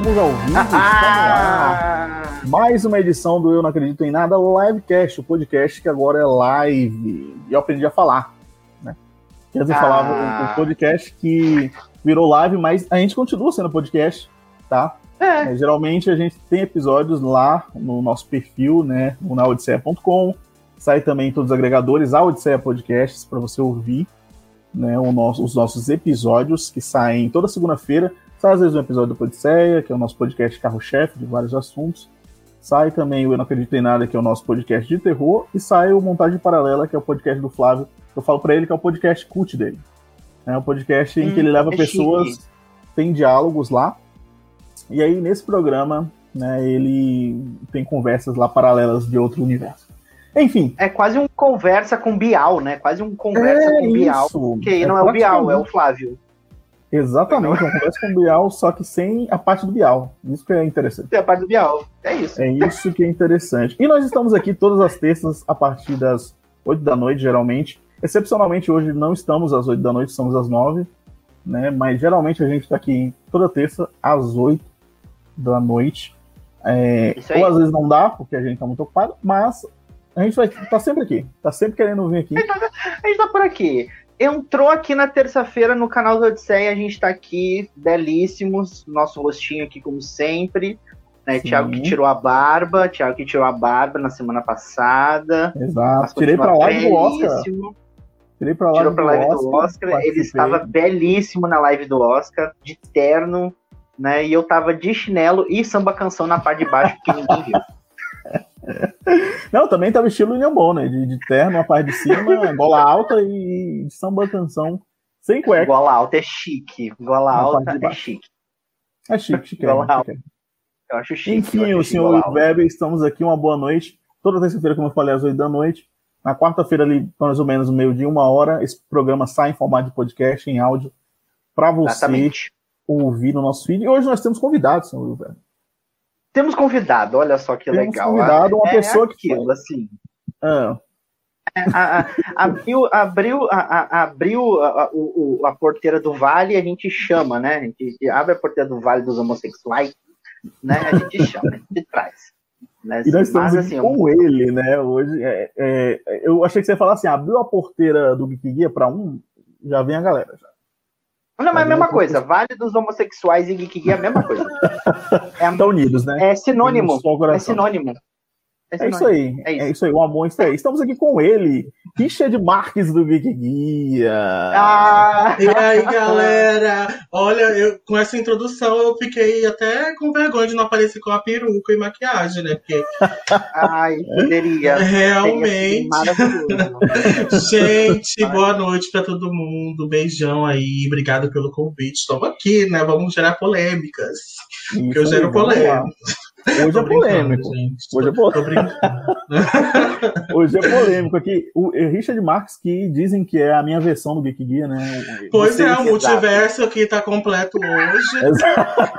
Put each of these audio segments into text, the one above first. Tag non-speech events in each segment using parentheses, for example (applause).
estamos ao vivo, estamos lá. Mais uma edição do Eu Não Acredito em Nada Livecast, o podcast que agora é live. E eu aprendi a falar, né? Quer dizer, ah. falava o, podcast que virou live, mas a gente continua sendo podcast, tá? É. É, geralmente a gente tem episódios lá no nosso perfil, né? No naodisseia.com. Sai também em todos os agregadores, a Odisseia Podcasts, para você ouvir né, nosso, os nossos episódios que saem toda segunda-feira. Sai às vezes um episódio do Odisseia, que é o nosso podcast carro-chefe de vários assuntos. Sai também o Eu Não Acredito em Nada, que é o nosso podcast de terror. E sai o Montagem Paralela, que é o podcast do Flávio. Eu falo para ele que é o podcast cult dele. É um podcast hum, em que ele leva é pessoas, chique. tem diálogos lá. E aí, nesse programa, né, ele tem conversas lá paralelas de outro universo. Enfim. É quase um conversa com Bial, né? Quase um conversa é com Bial. Isso. Que aí é não é o Bial, é o Flávio. Exatamente, uma conversa com o Bial, só que sem a parte do Bial. Isso que é interessante. Tem a parte do Bial, é isso. É isso que é interessante. E nós estamos aqui todas as terças a partir das 8 da noite, geralmente. Excepcionalmente hoje não estamos às 8 da noite, estamos às 9, né? Mas geralmente a gente está aqui toda terça às 8 da noite. É, ou às vezes não dá, porque a gente está muito ocupado, mas a gente vai tá sempre aqui. Tá sempre querendo vir aqui. A gente tá, a gente tá por aqui. Entrou aqui na terça-feira no canal do Odisseia, a gente tá aqui, belíssimos. Nosso rostinho aqui, como sempre. Né? Thiago que tirou a barba, Thiago que tirou a barba na semana passada. Exato. Tirei pra live do Oscar. Tirei pra live, Tirou pra live do Oscar. Do Oscar. Ele estava belíssimo na live do Oscar, de terno, né? E eu tava de chinelo e samba canção na parte de baixo, que ninguém viu. (laughs) (laughs) Não, também tava estilo William Bonner, de, de terno, a parte de cima, (laughs) gola alta e samba canção sem cueca. Gola alta é chique. Gola alta é chique. É chique, chique. Gola é, alta. Eu acho chique. Enfim, o senhor Weber, estamos aqui, uma boa noite. Toda terça-feira, como eu falei, às 8 da noite. Na quarta-feira, ali, mais ou menos, meio-dia, uma hora, esse programa sai em formato de podcast, em áudio, para você Exatamente. ouvir no nosso vídeo. E hoje nós temos convidados, senhor Weber. Temos convidado, olha só que Temos legal. convidado uma é, pessoa é aquilo, que. assim. Ah. É, a, a, abriu abriu, a, abriu a, a, a, porteira do vale e a gente chama, né? A gente abre a porteira do vale dos homossexuais, né? A gente chama, a gente traz. Né? E nós estamos Mas, assim, com ele, né? Hoje, é, é, eu achei que você ia falar assim: abriu a porteira do Geek Guia para um, já vem a galera. Já. Não, mas é a mesma coisa. Vale dos homossexuais e geek é a mesma coisa. (laughs) É, Estão unidos, né? É sinônimo. É sinônimo. É, é, isso aí, é isso. é isso aí, o amor está aí. Estamos aqui com ele, Richard Marques do Geek Guia. Ah! E aí, galera? Olha, eu, com essa introdução eu fiquei até com vergonha de não aparecer com a peruca e maquiagem, né? Porque. Ai, poderia. (laughs) Realmente. (laughs) Gente, boa noite para todo mundo. Beijão aí, obrigado pelo convite. Estamos aqui, né? Vamos gerar polêmicas. Isso porque eu gero polêmicas. Hoje é polêmico. Hoje é polêmico. (laughs) (laughs) Hoje é polêmico aqui. O Richard Marx que dizem que é a minha versão do Geek Gear, né? Pois é, o multiverso aqui tá completo hoje.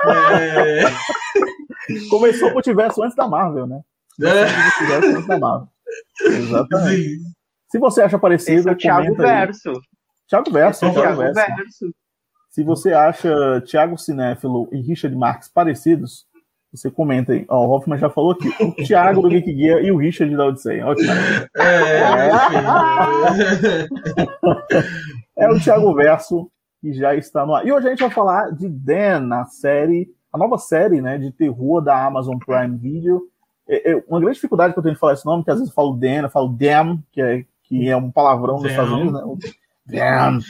É... (laughs) Começou o multiverso antes da Marvel, né? É. Multiverso antes da Marvel. Exatamente. Sim. Se você acha parecido, Esse é o Thiago Verso. Thiago Verso, é Thiago Verso. Verso. Se você acha Thiago Cinéfilo e Richard Marx parecidos, você comenta aí. Ó, o Hoffman já falou aqui. O Thiago do Geek Guia e o Richard da Odisseia. É, é, é o Thiago Verso que já está no ar. E hoje a gente vai falar de Dan, a série, a nova série né, de terror da Amazon Prime Video. É, é uma grande dificuldade que eu tenho de falar esse nome, que às vezes eu falo Dan, eu falo Damn, que é, que é um palavrão dos Estados Unidos, né? Damn.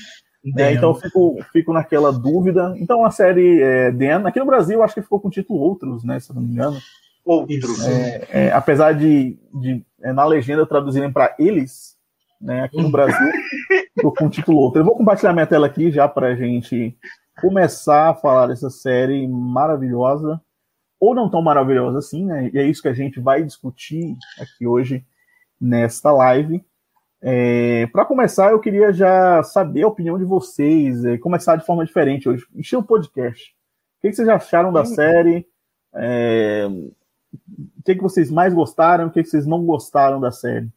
É, então eu fico, fico naquela dúvida. Então a série é, Dan, aqui no Brasil acho que ficou com o título Outros, né? Se eu não me engano. Outros. É, é, apesar de, de é, na legenda traduzirem para eles, né? Aqui no Brasil (laughs) ficou com o título Outros. Eu vou compartilhar minha tela aqui já para a gente começar a falar dessa série maravilhosa, ou não tão maravilhosa assim, né? E é isso que a gente vai discutir aqui hoje nesta live. É, para começar, eu queria já saber a opinião de vocês, é, começar de forma diferente hoje, encher o podcast. O que, que vocês acharam da série? É, o que, que vocês mais gostaram? O que, que vocês não gostaram da série?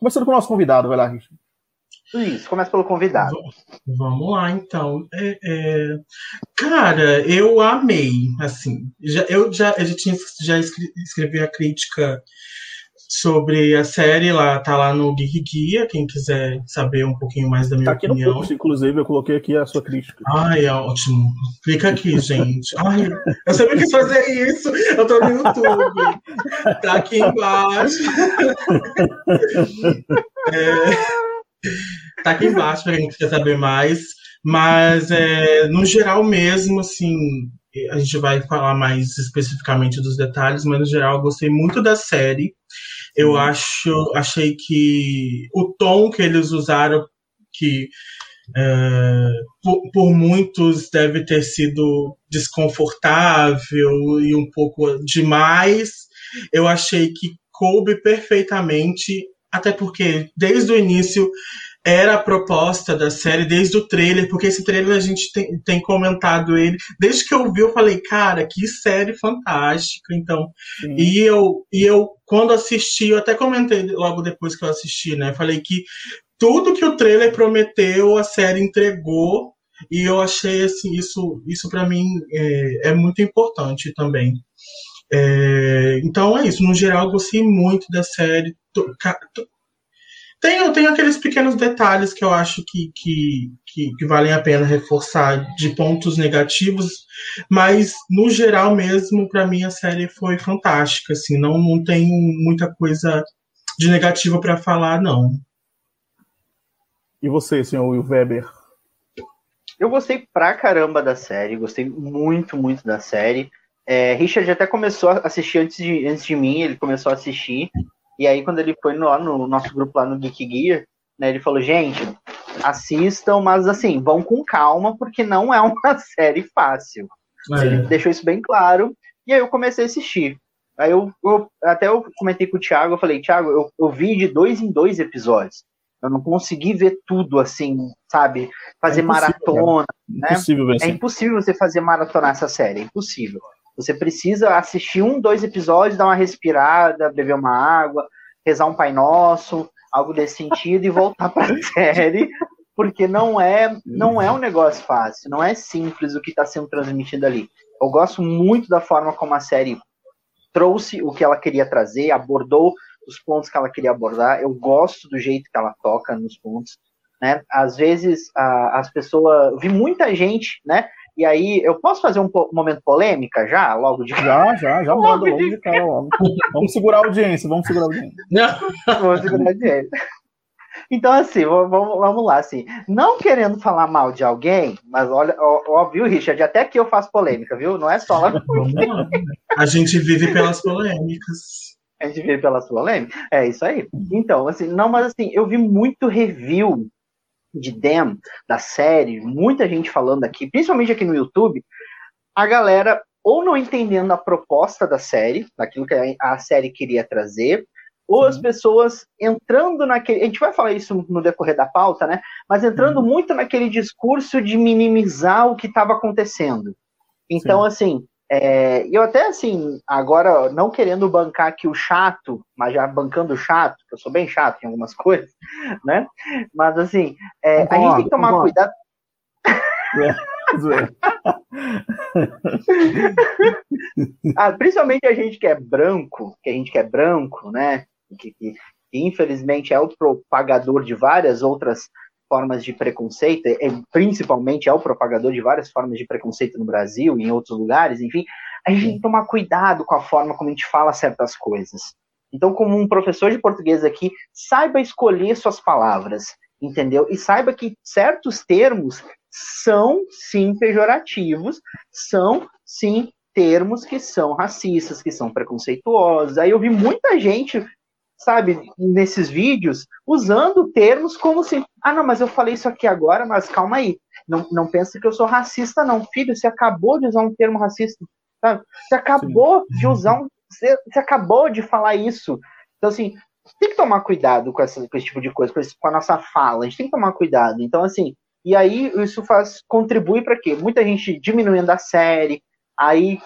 Começando com o nosso convidado, vai lá, Richard. Isso, começa pelo convidado. Vamos lá, então. É, é... Cara, eu amei, assim. Já, eu já, eu já, tinha, já escrevi a crítica sobre a série, lá tá lá no Geek Guia, quem quiser saber um pouquinho mais da minha tá aqui opinião. No post, inclusive, eu coloquei aqui a sua crítica. Ai, é ótimo. Clica aqui, (laughs) gente. Ai, eu sempre quis fazer isso. Eu tô no YouTube. Tá aqui embaixo. (laughs) é, tá aqui embaixo para quem quiser saber mais. Mas, é, no geral mesmo, assim, a gente vai falar mais especificamente dos detalhes, mas no geral eu gostei muito da série. Eu acho, achei que o tom que eles usaram, que é, por, por, muitos deve ter sido desconfortável e um pouco demais, eu achei que coube perfeitamente, até porque desde o início era a proposta da série desde o trailer, porque esse trailer a gente tem, tem comentado ele. Desde que eu vi, eu falei, cara, que série fantástica. Então, e eu, e eu, quando assisti, eu até comentei logo depois que eu assisti, né? Falei que tudo que o trailer prometeu, a série entregou. E eu achei assim, isso, isso para mim é, é, muito importante também. É, então é isso. No geral, eu gostei muito da série. Tem, tem aqueles pequenos detalhes que eu acho que, que, que, que, valem a pena reforçar de pontos negativos, mas no geral mesmo, para mim a série foi fantástica, assim, não, não tem muita coisa de negativa para falar, não. E você, senhor Will Weber? Eu gostei pra caramba da série, gostei muito, muito da série. É, Richard até começou a assistir antes de, antes de mim, ele começou a assistir. E aí, quando ele foi no, no nosso grupo lá no Geek Gear, né, ele falou, gente, assistam, mas assim, vão com calma, porque não é uma (laughs) série fácil. É. Ele deixou isso bem claro. E aí eu comecei a assistir. Aí eu, eu até eu comentei com o Thiago, eu falei, Thiago, eu, eu vi de dois em dois episódios. Eu não consegui ver tudo assim, sabe? Fazer é maratona. Né? Impossível, é impossível você fazer maratona essa série, é impossível. Você precisa assistir um, dois episódios, dar uma respirada, beber uma água, rezar um Pai Nosso, algo desse sentido, e voltar para a (laughs) série, porque não é, não é um negócio fácil, não é simples o que está sendo transmitido ali. Eu gosto muito da forma como a série trouxe o que ela queria trazer, abordou os pontos que ela queria abordar. Eu gosto do jeito que ela toca nos pontos. Né? Às vezes a, as pessoas. Vi muita gente, né? E aí, eu posso fazer um momento polêmica já, logo de Já, já, já manda logo de cara. Vamos segurar a audiência, vamos segurar a audiência. vamos segurar a audiência. Então, assim, vamos, vamos lá, assim, não querendo falar mal de alguém, mas olha, óbvio, Richard, até que eu faço polêmica, viu? Não é só lá. A gente vive pelas polêmicas. A gente vive pelas polêmicas? É isso aí. Então, assim, não, mas assim, eu vi muito review de Dem, da série, muita gente falando aqui, principalmente aqui no YouTube, a galera ou não entendendo a proposta da série, daquilo que a série queria trazer, ou as pessoas entrando naquele. A gente vai falar isso no decorrer da pauta, né? Mas entrando uhum. muito naquele discurso de minimizar o que estava acontecendo. Então, Sim. assim, é, eu até assim, agora não querendo bancar aqui o chato, mas já bancando o chato, que eu sou bem chato em algumas (laughs) coisas, né? Mas assim, é, a gente tem que tomar cuidado. É, (laughs) ah, principalmente a gente que é branco, que a gente que é branco, né? Que, que, que infelizmente é o propagador de várias outras formas de preconceito, é, principalmente é o propagador de várias formas de preconceito no Brasil e em outros lugares, enfim, a gente tem que tomar cuidado com a forma como a gente fala certas coisas. Então, como um professor de português aqui, saiba escolher suas palavras, entendeu? E saiba que certos termos são sim pejorativos, são sim termos que são racistas, que são preconceituosos. Aí eu vi muita gente sabe, nesses vídeos, usando termos como se, ah, não, mas eu falei isso aqui agora, mas calma aí, não, não pensa que eu sou racista, não, filho, você acabou de usar um termo racista, sabe? Você acabou Sim. de usar um, você, você, acabou de falar isso. Então, assim, tem que tomar cuidado com, essa, com esse tipo de coisa, com, esse, com a nossa fala, a gente tem que tomar cuidado. Então, assim, e aí isso faz, contribui para quê? Muita gente diminuindo a série, aí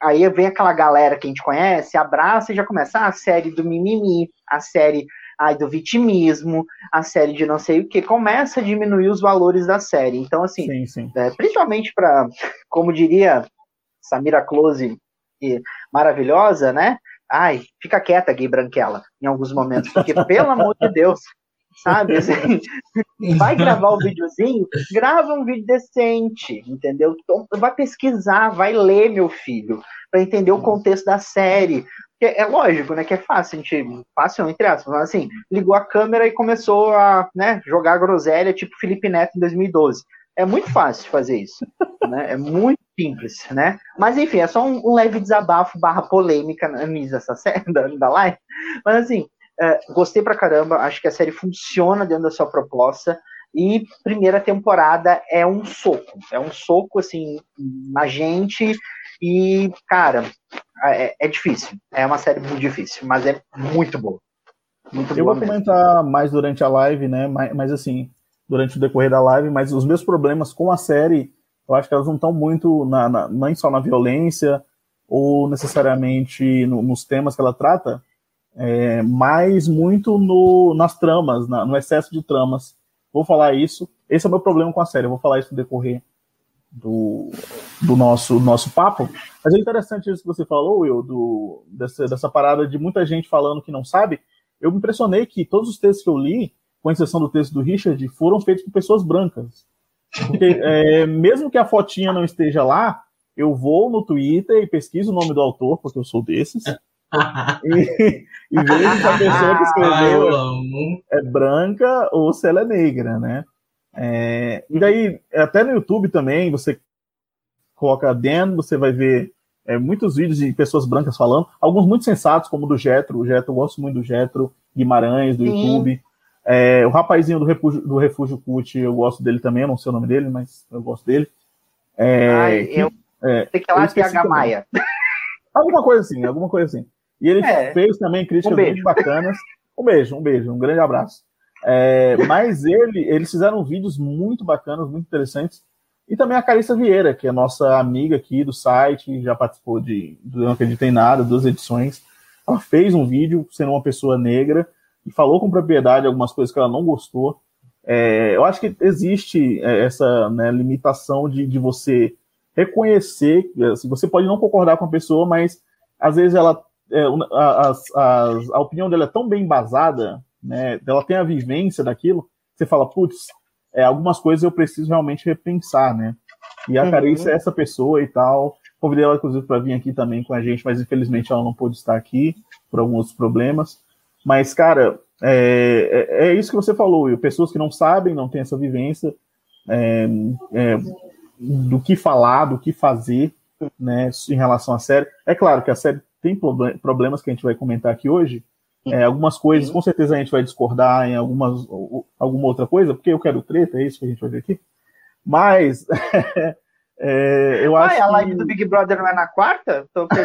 aí vem aquela galera que a gente conhece, abraça e já começa ah, a série do mimimi, a série ai, do vitimismo, a série de não sei o que, começa a diminuir os valores da série. Então, assim, sim, sim. É, principalmente para, como diria Samira Close, maravilhosa, né? Ai, fica quieta, gay branquela, em alguns momentos, porque, pelo amor de Deus, sabe? (laughs) Assim, vai gravar um videozinho, grava um vídeo decente, entendeu? Então, vai pesquisar, vai ler, meu filho, para entender o contexto da série. É, é lógico, né? Que é fácil, a gente. Fácil, entre aspas, mas assim, ligou a câmera e começou a né, jogar groselha, tipo Felipe Neto em 2012. É muito fácil fazer isso. Né? É muito simples, né? Mas enfim, é só um, um leve desabafo barra polêmica nisso, essa série (laughs) da, da live. Mas assim, é, gostei pra caramba, acho que a série funciona dentro da sua proposta. E primeira temporada é um soco, é um soco assim na gente e cara é, é difícil, é uma série muito difícil, mas é muito boa. Muito eu boa vou mesmo. comentar mais durante a live, né? Mas, mas, assim, durante o decorrer da live, mas os meus problemas com a série, eu acho que elas não estão muito na, na, nem só na violência ou necessariamente no, nos temas que ela trata, é, mas muito no, nas tramas, na, no excesso de tramas. Vou falar isso. Esse é o meu problema com a série. Eu vou falar isso no decorrer do, do nosso, nosso papo. Mas é interessante isso que você falou, Will, do, dessa, dessa parada de muita gente falando que não sabe. Eu me impressionei que todos os textos que eu li, com exceção do texto do Richard, foram feitos por pessoas brancas. Porque é, mesmo que a fotinha não esteja lá, eu vou no Twitter e pesquiso o nome do autor, porque eu sou desses e, e vejo se a pessoa que (laughs) escreveu é branca ou se ela é negra, né? É, e daí, até no YouTube também, você coloca Dan, você vai ver é, muitos vídeos de pessoas brancas falando, alguns muito sensatos, como o do Getro, o Getro, eu gosto muito do Getro Guimarães, do Sim. YouTube. É, o rapazinho do Refúgio, do Refúgio Cult, eu gosto dele também, eu não sei o nome dele, mas eu gosto dele. É, Ai, eu... É, Tem que ir lá TH Maia. Alguma coisa assim, alguma coisa assim. E ele é. fez também críticas um muito bacanas. Um beijo, um beijo, um grande abraço. É, mas ele, eles fizeram vídeos muito bacanas, muito interessantes. E também a Carissa Vieira, que é nossa amiga aqui do site, já participou de, do Não Acredito em Nada, duas edições. Ela fez um vídeo sendo uma pessoa negra e falou com propriedade algumas coisas que ela não gostou. É, eu acho que existe é, essa né, limitação de, de você reconhecer, assim, você pode não concordar com a pessoa, mas às vezes ela é, a, a, a, opinião dela é tão bem embasada, né, ela tem a vivência daquilo, você fala, putz, é, algumas coisas eu preciso realmente repensar, né? E a uhum. É essa pessoa e tal. Convidei ela, inclusive, para vir aqui também com a gente, mas infelizmente ela não pôde estar aqui por alguns problemas. Mas, cara, é, é, é isso que você falou, pessoas que não sabem, não têm essa vivência é, é, do que falar, do que fazer, né, em relação à série. É claro que a série tem problemas que a gente vai comentar aqui hoje. É, algumas coisas, com certeza a gente vai discordar em algumas, alguma outra coisa, porque eu quero treta, é isso que a gente vai ver aqui. Mas (laughs) é, eu acho. A live que... do Big Brother não é na quarta? Tô (laughs)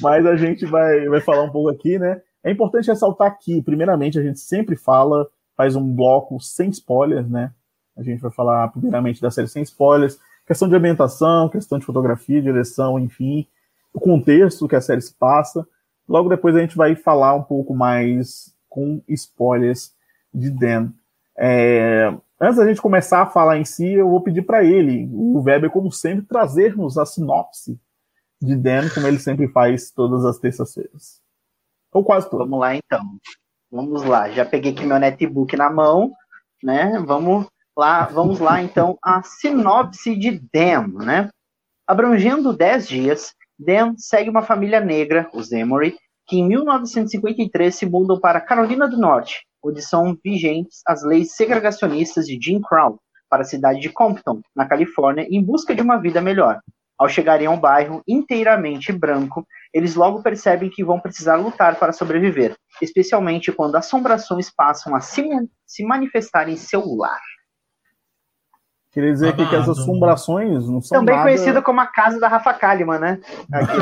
Mas a gente vai, vai falar um pouco aqui, né? É importante ressaltar que, primeiramente, a gente sempre fala, faz um bloco sem spoilers, né? A gente vai falar primeiramente da série sem spoilers, Questão de ambientação, questão de fotografia, direção, enfim, o contexto que a série se passa. Logo depois a gente vai falar um pouco mais com spoilers de Dan. É, antes da gente começar a falar em si, eu vou pedir para ele, o Weber, como sempre, trazer-nos a sinopse de Dan, como ele sempre faz todas as terças-feiras. Ou quase todas. Vamos lá então. Vamos lá. Já peguei aqui meu netbook na mão, né? Vamos Lá, vamos lá então a sinopse de Dan, né? Abrangendo 10 dias, Dan segue uma família negra, os Emory, que em 1953 se mudam para Carolina do Norte, onde são vigentes as leis segregacionistas de Jim Crow, para a cidade de Compton, na Califórnia, em busca de uma vida melhor. Ao chegarem a um bairro inteiramente branco, eles logo percebem que vão precisar lutar para sobreviver, especialmente quando assombrações passam a se, se manifestar em seu lar. Queria dizer aqui que as assombrações não são Também nada... conhecida como a casa da Rafa Kalimann, né? Aqui,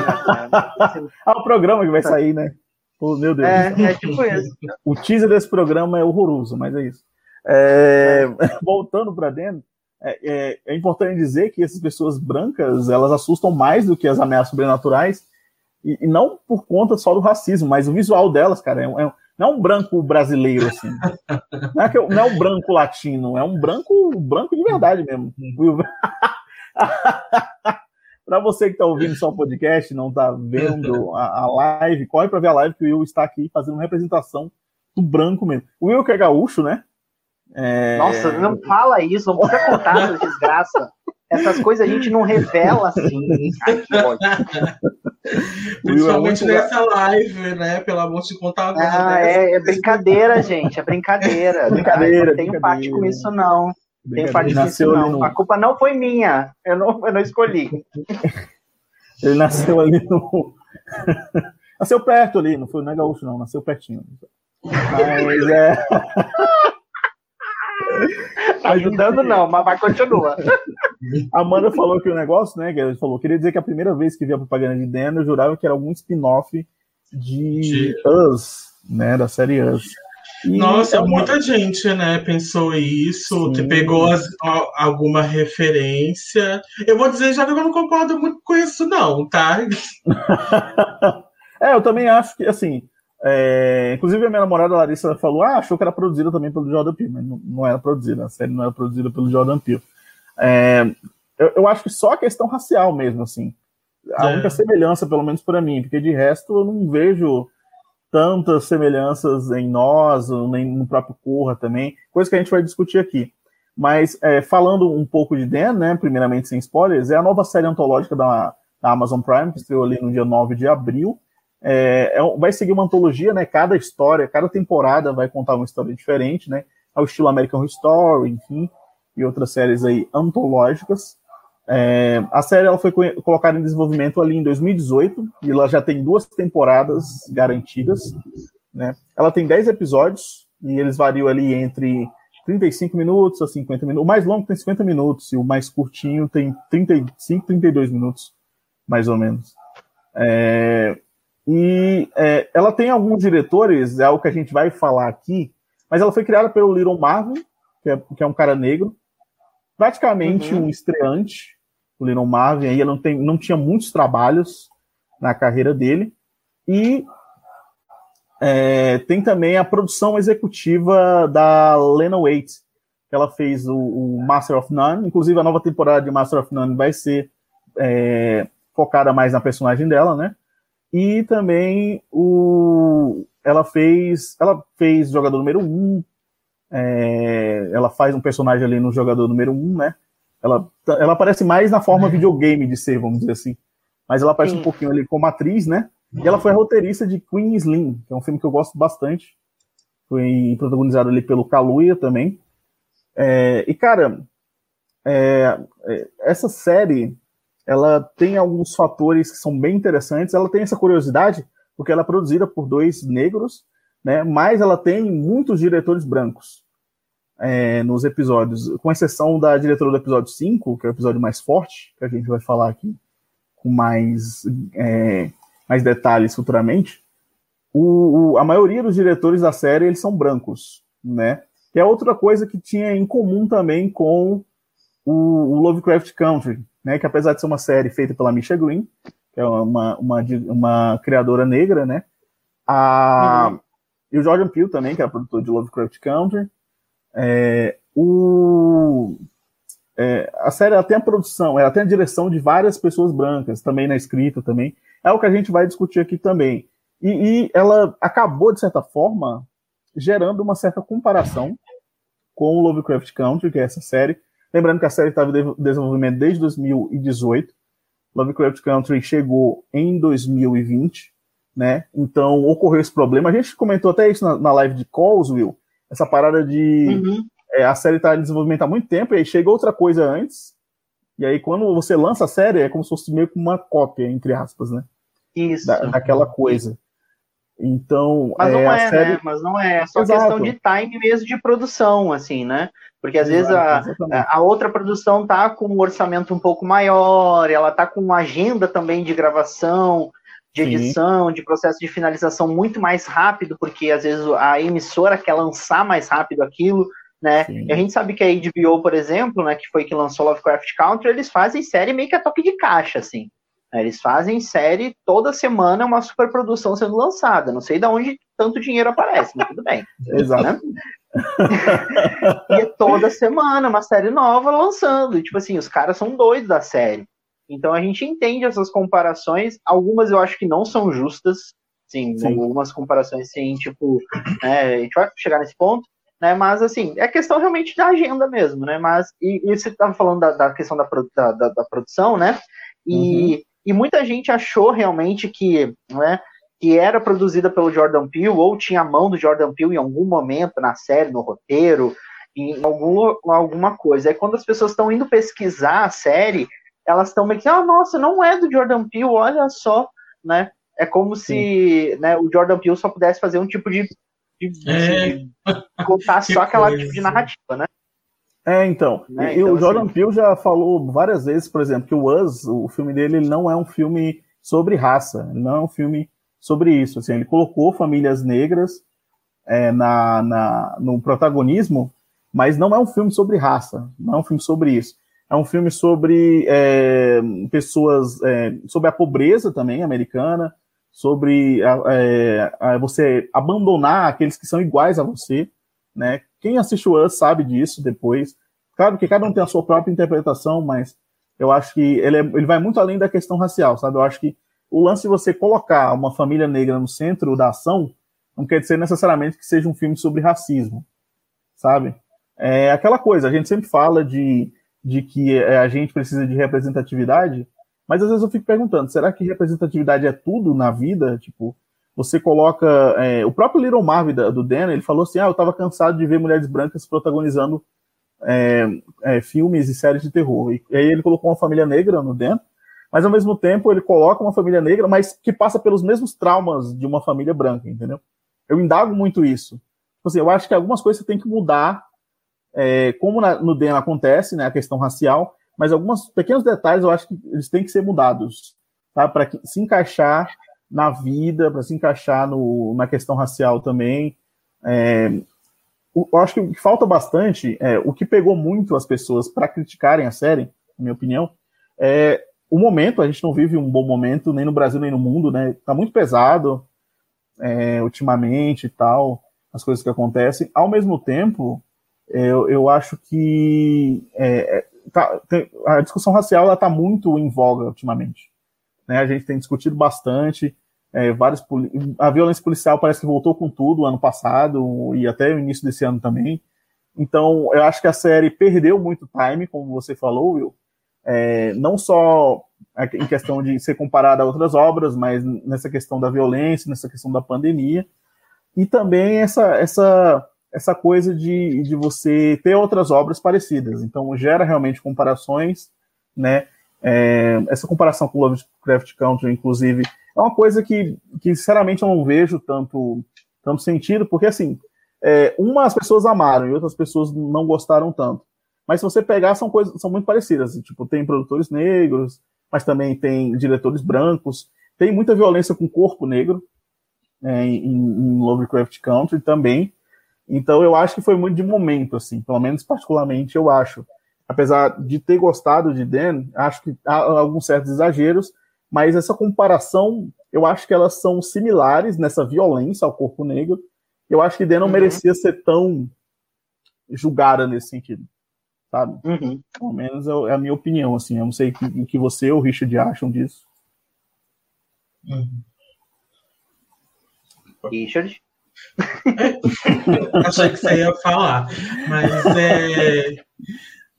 ah, (laughs) o programa que vai sair, né? Oh, meu Deus. É, é tipo isso. O teaser desse programa é horroroso, mas é isso. É... (laughs) Voltando para dentro, é, é, é, importante dizer que essas pessoas brancas, elas assustam mais do que as ameaças sobrenaturais, E, e, não por conta só do racismo, mas o visual delas, cara, é, é não é um branco brasileiro, assim. Não é, que, não é um branco latino, é um branco branco de verdade mesmo. (laughs) para você que está ouvindo só o podcast, não está vendo a, a, live, corre para ver a live que o Will está aqui fazendo uma representação do branco mesmo. O Will que é gaúcho, né? É... Nossa, não fala isso, não precisa contar essa desgraça. Essas coisas a gente não revela assim. (laughs) Ai, Principalmente é nessa live, né? Pelo amor de contar uma coisa ah, é, é, brincadeira, gente. É brincadeira. (laughs) brincadeira não tenho parte com isso, não. Tem parte com isso, não. No... A culpa não foi minha. Eu não, eu não escolhi. (laughs) Ele nasceu ali no. nasceu perto ali, não foi não é gaúcho, não, nasceu pertinho. Mas é. Tá ajudando não, mas vai continuar. A Amanda falou que o negócio, né, que ele falou, queria dizer que a primeira vez que vi a propaganda de Dan, eu jurava que era algum spin-off de, de Us, né, da série Us. E Nossa, é uma... muita gente, né, pensou isso, Sim. pegou as, alguma referência. Eu vou dizer já que eu não concordo muito com isso, não, tá? (laughs) é, eu também acho que, assim, é, inclusive, a minha namorada Larissa falou: ah, achou que era produzida também pelo Jordan Peele, mas não, não era produzida, a série não era produzida pelo Jordan Peele. É, eu, eu, acho que só a questão racial mesmo, assim. A é. única semelhança, pelo menos para mim, porque de resto eu não vejo tantas semelhanças em nós, nem no próprio Corra também, coisa que a gente vai discutir aqui. Mas é, falando um pouco de Dan, né, primeiramente sem spoilers, é a nova série antológica da, da Amazon Prime, que estreou ali no dia 9 de abril. É, é, vai seguir uma antologia, né? Cada história, cada temporada vai contar uma história diferente, né? Ao estilo American Story, enfim, e outras séries aí antológicas. É, a série ela foi colocada em desenvolvimento ali em 2018 e ela já tem duas temporadas garantidas. Né? Ela tem 10 episódios e eles variam ali entre 35 minutos a 50 minutos. O mais longo tem 50 minutos e o mais curtinho tem 35, 32 minutos, mais ou menos. É, e é, ela tem alguns diretores, é o que a gente vai falar aqui, mas ela foi criada pelo Little Marvin, que é, que é um cara negro, praticamente uhum. um estreante, o Little Marvin, aí não, tem, não tinha muitos trabalhos na carreira dele, e é, tem também a produção executiva da Lena Waite, que ela fez o, o, Master of None, inclusive a nova temporada de Master of None vai ser é, focada mais na personagem dela, né? E também o, ela fez ela fez jogador número 1, um, é, ela faz um personagem ali no jogador número 1, um, né? Ela, ela aparece mais na forma videogame de ser, vamos dizer assim. Mas ela aparece Sim. um pouquinho ali como atriz, né? E ela foi a roteirista de Queen Slim, que é um filme que eu gosto bastante. Foi protagonizado ali pelo Kaluuya também. É, e, cara, é, é essa série ela tem alguns fatores que são bem interessantes. Ela tem essa curiosidade, porque ela é produzida por dois negros, né? Mas ela tem muitos diretores brancos é, nos episódios, com exceção da diretora do episódio 5, que é o episódio mais forte, que a gente vai falar aqui com mais, é, mais detalhes futuramente. O, o, a maioria dos diretores da série eles são brancos, né? Que é outra coisa que tinha em comum também com o, o Lovecraft Country, né, que apesar de ser uma série feita pela Misha Green, que é uma, uma, uma criadora negra, né, a, uhum. e o Jordan Peele também, que é produtor de Lovecraft Country, é, o, é, a série ela tem a produção, ela tem a direção de várias pessoas brancas, também na escrita também, é o que a gente vai discutir aqui também. E, e ela acabou, de certa forma, gerando uma certa comparação com o Lovecraft Country, que é essa série, Lembrando que a série estava em desenvolvimento desde 2018. Lovecraft Country chegou em 2020, né? Então ocorreu esse problema. A gente comentou até isso na, na live de Calls, Will. Essa parada de uhum. é, a série está em desenvolvimento há muito tempo e aí chega outra coisa antes. E aí quando você lança a série é como se fosse meio que uma cópia, entre aspas, né? Isso. Da, daquela coisa. Então, mas não é, é série... né? Mas não é, é só Exato. questão de time mesmo de produção, assim, né? Porque às vezes a, a outra produção tá com um orçamento um pouco maior, ela tá com uma agenda também de gravação, de edição, Sim. de processo de finalização muito mais rápido, porque às vezes a emissora quer lançar mais rápido aquilo, né? E a gente sabe que a HBO, por exemplo, né, que foi que lançou Lovecraft Country, eles fazem série meio que a toque de caixa, assim. Eles fazem série toda semana, é uma superprodução sendo lançada. Não sei de onde tanto dinheiro aparece, mas tudo bem. (laughs) Exato. Né? (laughs) e é toda semana uma série nova lançando. E, tipo assim, os caras são doidos da série. Então a gente entende essas comparações. Algumas eu acho que não são justas. Sim, sim. algumas comparações, sim, tipo, né, a gente vai chegar nesse ponto, né? Mas assim, é questão realmente da agenda mesmo, né? Mas, e, e você estava falando da, da, questão da, da, da, da produção, né? E, uhum. E muita gente achou realmente que, né, que era produzida pelo Jordan Peele, ou tinha a mão do Jordan Peele em algum momento na série, no roteiro, em algum, alguma coisa. Aí quando as pessoas estão indo pesquisar a série, elas estão meio que, ah, nossa, não é do Jordan Peele, olha só, né? É como se né, o Jordan Peele só pudesse fazer um tipo de. de, é. de contar (laughs) só aquela tipo de narrativa, né? É, então. Né? E, então, o Jordan assim... Peele já falou várias vezes, por exemplo, que o Us, o filme dele, ele não é um filme sobre raça, ele não é um filme sobre isso. Assim, ele colocou famílias negras é, na, na, no protagonismo, mas não é um filme sobre raça, não é um filme sobre isso. É um filme sobre é, pessoas, é, sobre a pobreza também americana, sobre é, você abandonar aqueles que são iguais a você, né? Quem assiste o Us sabe disso depois. Claro que cada um tem a sua própria interpretação, mas eu acho que ele, é, ele vai muito além da questão racial, sabe? Eu acho que o lance de você colocar uma família negra no centro da ação não quer dizer necessariamente que seja um filme sobre racismo, sabe? É aquela coisa, a gente sempre fala de, de que é, a gente precisa de representatividade, mas às vezes eu fico perguntando, será que representatividade é tudo na vida? Tipo, você coloca. É, o próprio Little Marvin do Dan, ele falou assim: ah, eu estava cansado de ver mulheres brancas protagonizando é, é, filmes e séries de terror. E, e aí ele colocou uma família negra no Dan, mas ao mesmo tempo ele coloca uma família negra, mas que passa pelos mesmos traumas de uma família branca, entendeu? Eu indago muito isso. Tipo assim, eu acho que algumas coisas tem que mudar, é, como na, no DEM acontece, né, a questão racial, mas alguns pequenos detalhes eu acho que eles têm que ser mudados, tá? Para se encaixar na vida, para se encaixar no, na questão racial também. É, eu acho que falta bastante, é, o que pegou muito as pessoas para criticarem a série, na minha opinião, é o momento. A gente não vive um bom momento, nem no Brasil, nem no mundo, né? Tá muito pesado é, ultimamente e tal, as coisas que acontecem. Ao mesmo tempo, eu, eu acho que é, é tá, a discussão racial está muito em voga ultimamente. Né? A gente tem discutido bastante. É, vários, a violência policial parece que voltou com tudo ano passado e até o início desse ano também. Então, eu acho que a série perdeu muito time, como você falou, Will. É, não só em questão de ser comparada a outras obras, mas nessa questão da violência, nessa questão da pandemia. E também essa, essa essa coisa de, de você ter outras obras parecidas. Então, gera realmente comparações, né? É, essa comparação com Lovecraft Country, inclusive, é uma coisa que, que, sinceramente, eu não vejo tanto, tanto sentido, porque, assim, é, umas pessoas amaram e outras pessoas não gostaram tanto. Mas se você pegar, são coisas são muito parecidas. Tipo, tem produtores negros, mas também tem diretores brancos, tem muita violência com corpo negro é, em, em Lovecraft Country também. Então eu acho que foi muito de momento, assim, pelo menos particularmente eu acho. Apesar de ter gostado de Dan, acho que há alguns certos exageros, mas essa comparação, eu acho que elas são similares nessa violência ao corpo negro. Eu acho que Dan não uhum. merecia ser tão julgada nesse sentido, sabe? Uhum. Pelo menos é a minha opinião, assim. Eu não sei o que você ou o Richard acham disso. Uhum. Richard? (laughs) Achei que você ia falar. Mas é,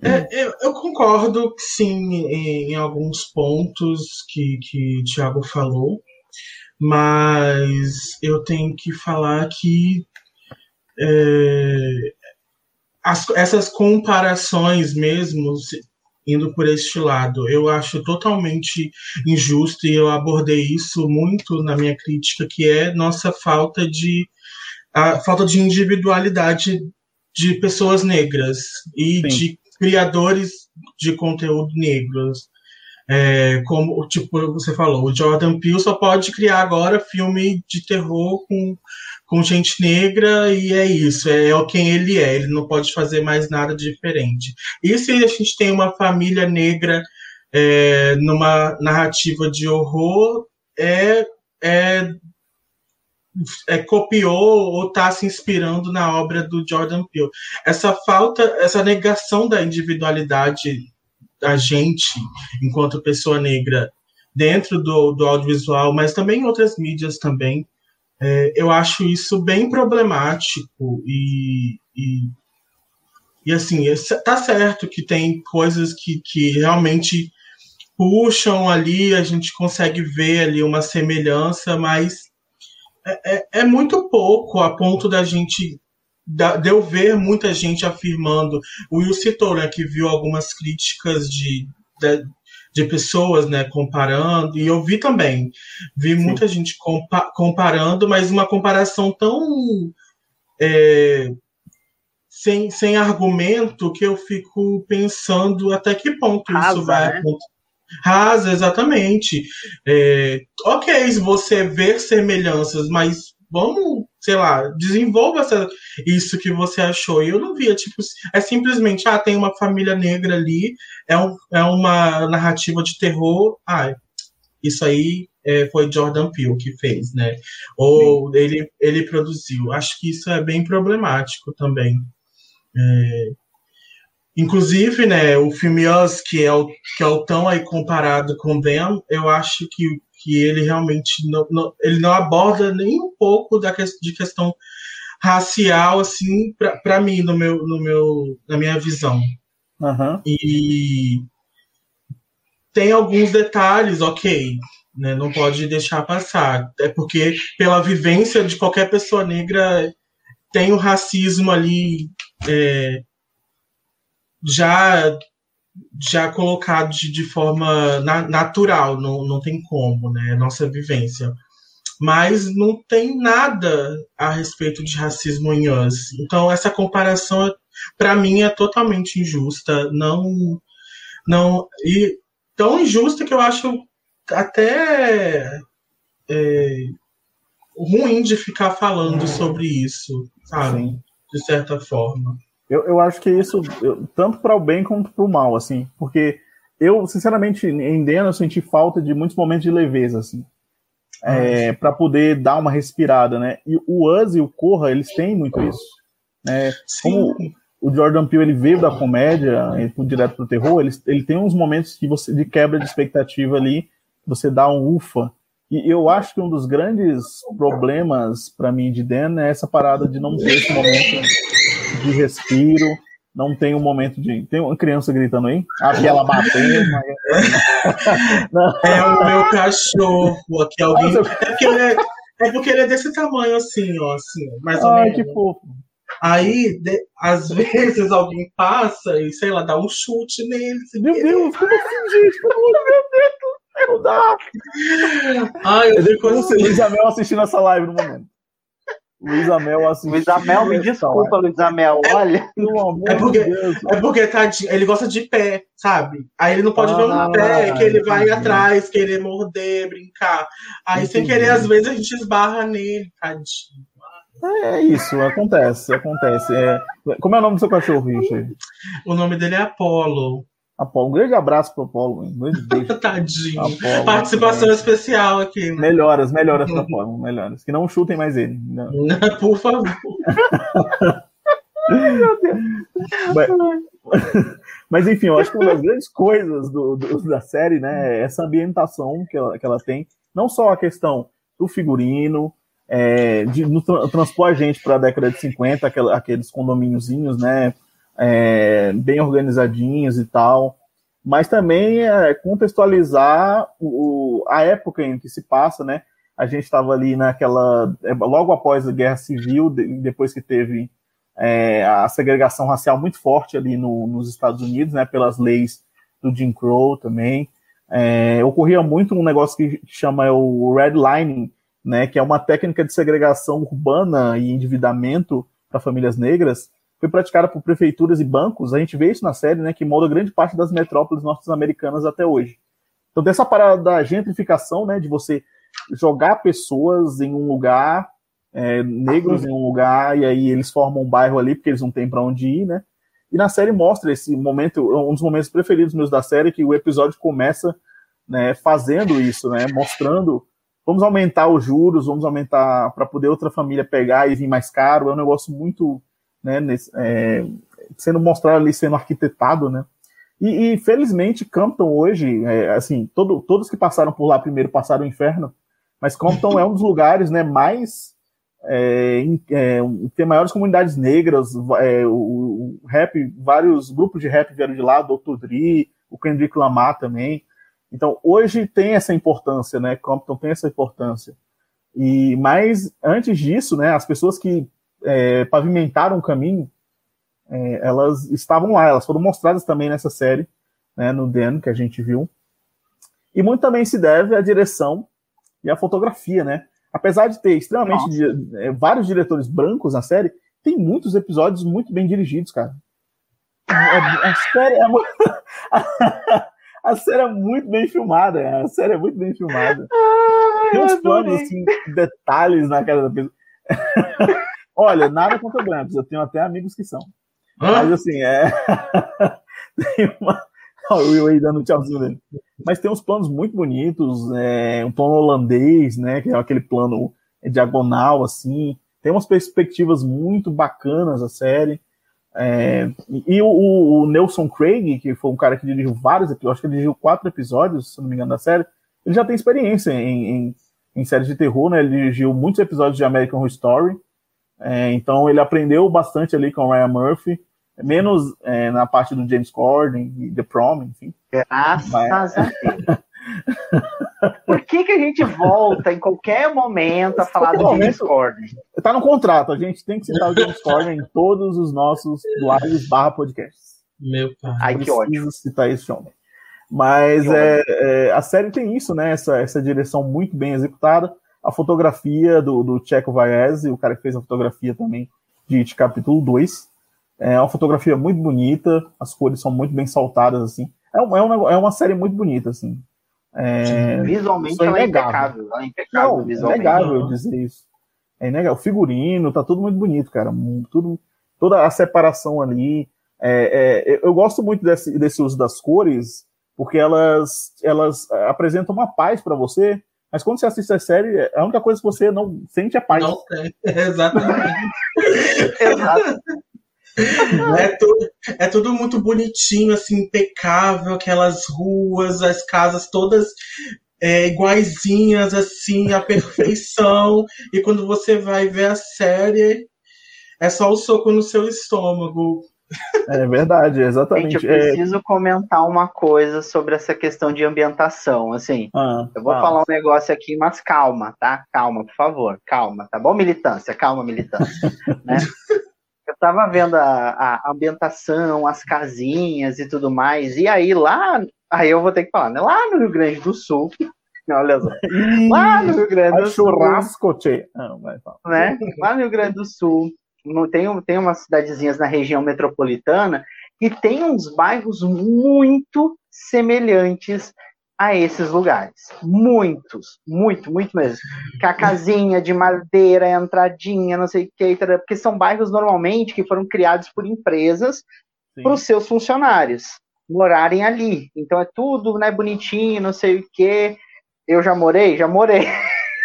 é eu, eu, concordo, sim, em, em, alguns pontos que, que o Thiago falou. Mas eu tenho que falar que é, as, essas comparações mesmo, indo por este lado. Eu acho totalmente injusto e eu abordei isso muito na minha crítica, que é nossa falta de a falta de individualidade de pessoas negras e Sim. de criadores de conteúdo negros. É, como tipo você falou, o Jordan Peele só pode criar agora filme de terror com, com gente negra e é isso, é, é quem ele é, ele não pode fazer mais nada diferente. E se a gente tem uma família negra é, numa narrativa de horror é, é, é copiou ou está se inspirando na obra do Jordan Peele. Essa falta, essa negação da individualidade da gente enquanto pessoa negra dentro do, do audiovisual, mas também em outras mídias também, é, eu acho isso bem problemático e, e, e assim, tá certo que tem coisas que, que realmente puxam ali, a gente consegue ver ali uma semelhança, mas é, é, é muito pouco a ponto da gente de eu ver muita gente afirmando. O Will citou, né, que viu algumas críticas de, de, de pessoas, né, comparando, e eu vi também. Vi Sim. muita gente compa comparando, mas uma comparação tão. É, sem, sem argumento que eu fico pensando até que ponto Rasa, isso vai né? acontecer. Rasa, exatamente. É, ok, você ver semelhanças, mas vamos, sei lá, desenvolva essa, isso que você achou. E eu não via, tipo, é simplesmente, ah, tem uma família negra ali, é, um, é uma narrativa de terror, ah, isso aí é, foi Jordan Peele que fez, né? Ou ele, ele produziu. Acho que isso é bem problemático também. É, inclusive, né, o filme Us, que é o, que é o tão aí comparado com Them, eu acho que que ele realmente não, não ele não aborda nem um pouco da que, de questão racial assim para mim no meu no meu na minha visão uhum. e tem alguns detalhes ok né, não pode deixar passar é porque pela vivência de qualquer pessoa negra tem o racismo ali é, já já colocado de, de forma na, natural, não, não tem como, né? Nossa vivência. Mas não tem nada a respeito de racismo em Us. Então, essa comparação, para mim, é totalmente injusta. Não. não E tão injusta que eu acho até é, ruim de ficar falando é. sobre isso, sabe? Sim. De certa forma. Eu, eu acho que isso, eu, tanto para o bem quanto para o mal, assim, porque eu, sinceramente, em Dena, eu senti falta de muitos momentos de leveza, assim, é, para poder dar uma respirada, né? E o Us e o Corra, eles têm muito isso. Né? Como o Jordan Peele ele veio da comédia, ele direto pro terror, ele, ele tem uns momentos que você, de quebra de expectativa ali, você dá um ufa. E eu acho que um dos grandes problemas para mim de Dan é essa parada de não ter esse momento de respiro, não tem um momento de. Tem uma criança gritando aí? Aquela batendo. Mas... é (laughs) o meu cachorro. Aqui alguém. É porque, ele é, é porque ele é desse tamanho assim, ó, assim, mais ou Ai, menos. que fofo. Aí, de, às vezes, alguém passa e, sei lá, dá um chute nele. Meu Deus, como assim, gente? Pelo amor de Deus, não dá. Ai, eu fico assim. Luiz Amel assistindo essa live no momento. Luiz Amel assistindo. Luiz Amel, me desculpa, Luiz Amel. Olha. (laughs) É porque, é porque tadinho, ele gosta de pé, sabe? Aí ele não pode ah, ver um pé, que ele vai atrás, querer morder, brincar. Aí, entendi. sem querer, às vezes a gente esbarra nele, tadinho. É isso, acontece, acontece. É... Como é o nome do seu cachorro, Richard? O nome dele é Apollo. Apolo. Um grande abraço pro Apolo. Um (laughs) Tadinho. Apolo, Participação especial aqui. Né? Melhoras, melhoras pro (laughs) Apolo. Melhoras. Que não chutem mais ele. Não. Por favor. Meu Deus. (laughs) Mas, mas, enfim, eu acho que uma das grandes coisas do, do, da série, né, é essa ambientação que ela, que ela tem. Não só a questão do figurino, é, de no, transpor a gente para a década de 50, aquela, aqueles condomíniozinhos, né? É, bem organizadinhos e tal, mas também é, contextualizar o, a época em que se passa, né? A gente estava ali naquela. É, logo após a Guerra Civil, depois que teve é, a segregação racial muito forte ali no, nos Estados Unidos, né? Pelas leis do Jim Crow também. É, ocorria muito um negócio que chama o redlining, né? Que é uma técnica de segregação urbana e endividamento para famílias negras, foi praticada por prefeituras e bancos, a gente vê isso na série, né, que molda grande parte das metrópoles norte-americanas até hoje. Então tem essa parada da gentrificação, né, de você jogar pessoas em um lugar, é, negros em um lugar, e aí eles formam um bairro ali, porque eles não têm para onde ir, né, E na série mostra esse momento, um dos momentos preferidos meus da série, que o episódio começa né, fazendo isso, né, mostrando vamos aumentar os juros, vamos aumentar para poder outra família pegar e vir mais caro. É um negócio muito, né, nesse, é, sendo mostrado ali, sendo arquitetado, né. E, e felizmente Campton hoje, é, assim, todo, todos que passaram por lá primeiro passaram o inferno, mas Compton é um dos lugares, né, mais é, é, tem maiores comunidades negras, é, o, o, rap, vários grupos de rap vieram de lá, Dr. Dre, o Kendrick Lamar também. Então, hoje tem essa importância, né? Compton tem essa importância. E mas antes disso, né, as pessoas que é, pavimentaram o caminho, é, elas estavam lá, elas foram mostradas também nessa série, né, no Den que a gente viu. E muito também se deve à direção e à fotografia, né? Apesar de ter extremamente di é, vários diretores brancos na série, tem muitos episódios muito bem dirigidos, cara. A, a série é muito... (laughs) a série é muito bem filmada, a série é muito bem filmada. Ai, tem uns planos, assim, detalhes na cara da pessoa. (laughs) Olha, nada contra brancos, eu tenho até amigos que são. Hã? Mas assim, é. (laughs) tem uma. Olha o Will aí dando um tchauzinho dele. Mas tem uns planos muito bonitos, é, um plano holandês, né? Que é aquele plano diagonal, assim. Tem umas perspectivas muito bacanas a série. É, e o, o, Nelson Craig, que foi um cara que dirigiu vários episódios, acho que ele dirigiu quatro episódios, se não me engano, da série, ele já tem experiência em, em, em séries de terror, né? Ele dirigiu muitos episódios de American Horror Story. É, então ele aprendeu bastante ali com o Ryan Murphy menos é, na parte do James Corden e The Prom, enfim. Graças Mas... a Deus. (laughs) Por que, que a gente volta em qualquer momento a falar do James Corden? Tá no contrato, a gente tem que citar o James Corden em todos os nossos lives barra podcasts. Meu pai. Ai, que ótimo. citar esse homem. Mas é, é, a série tem isso, né? Essa, essa direção muito bem executada. A fotografia do, do Checo Vaese, o cara que fez a fotografia também de, de capítulo 2. É uma fotografia muito bonita, as cores são muito bem saltadas, assim. É, uma, é, uma, é uma série muito bonita, assim. É, visualmente ela é impecável. Ela é impecável Não. É inegável dizer isso. É inegável. O figurino, tá tudo muito bonito, cara. Tudo, toda a separação ali. É, é, eu gosto muito desse, desse uso das cores, porque elas, elas apresentam uma paz para você, mas quando você assiste a série, a única coisa que você não sente é paz. Não, é, (laughs) exatamente. Exato. É tudo, é tudo muito bonitinho, assim, impecável, aquelas ruas, as casas todas é, iguaizinhas, assim, a perfeição. e quando você vai ver a série, é só o soco no seu estômago. É verdade, exatamente. Gente, eu é. preciso é... comentar uma coisa sobre essa questão de ambientação. Assim, ah, eu vou ah. falar um negócio aqui, mas calma, tá? Calma, por favor, calma, tá bom, militância? Calma, militância. (laughs) né? eu tava vendo a, a, ambientação, as casinhas e tudo mais, e aí lá, aí eu vou ter que falar, né? Lá no Rio Grande do Sul, (laughs) olha só, lá no Rio Grande do Sul, churrasco, tchê. Não, vai né? Lá no Rio Grande do Sul, tem, tem umas cidadezinhas na região metropolitana e tem uns bairros muito semelhantes a esses lugares. Muitos, muito, muito mesmo. Com a casinha de madeira, a entradinha, não sei o que, porque são bairros normalmente que foram criados por empresas para os seus funcionários morarem ali. Então é tudo, né, bonitinho, não sei o que. Eu já morei, já morei.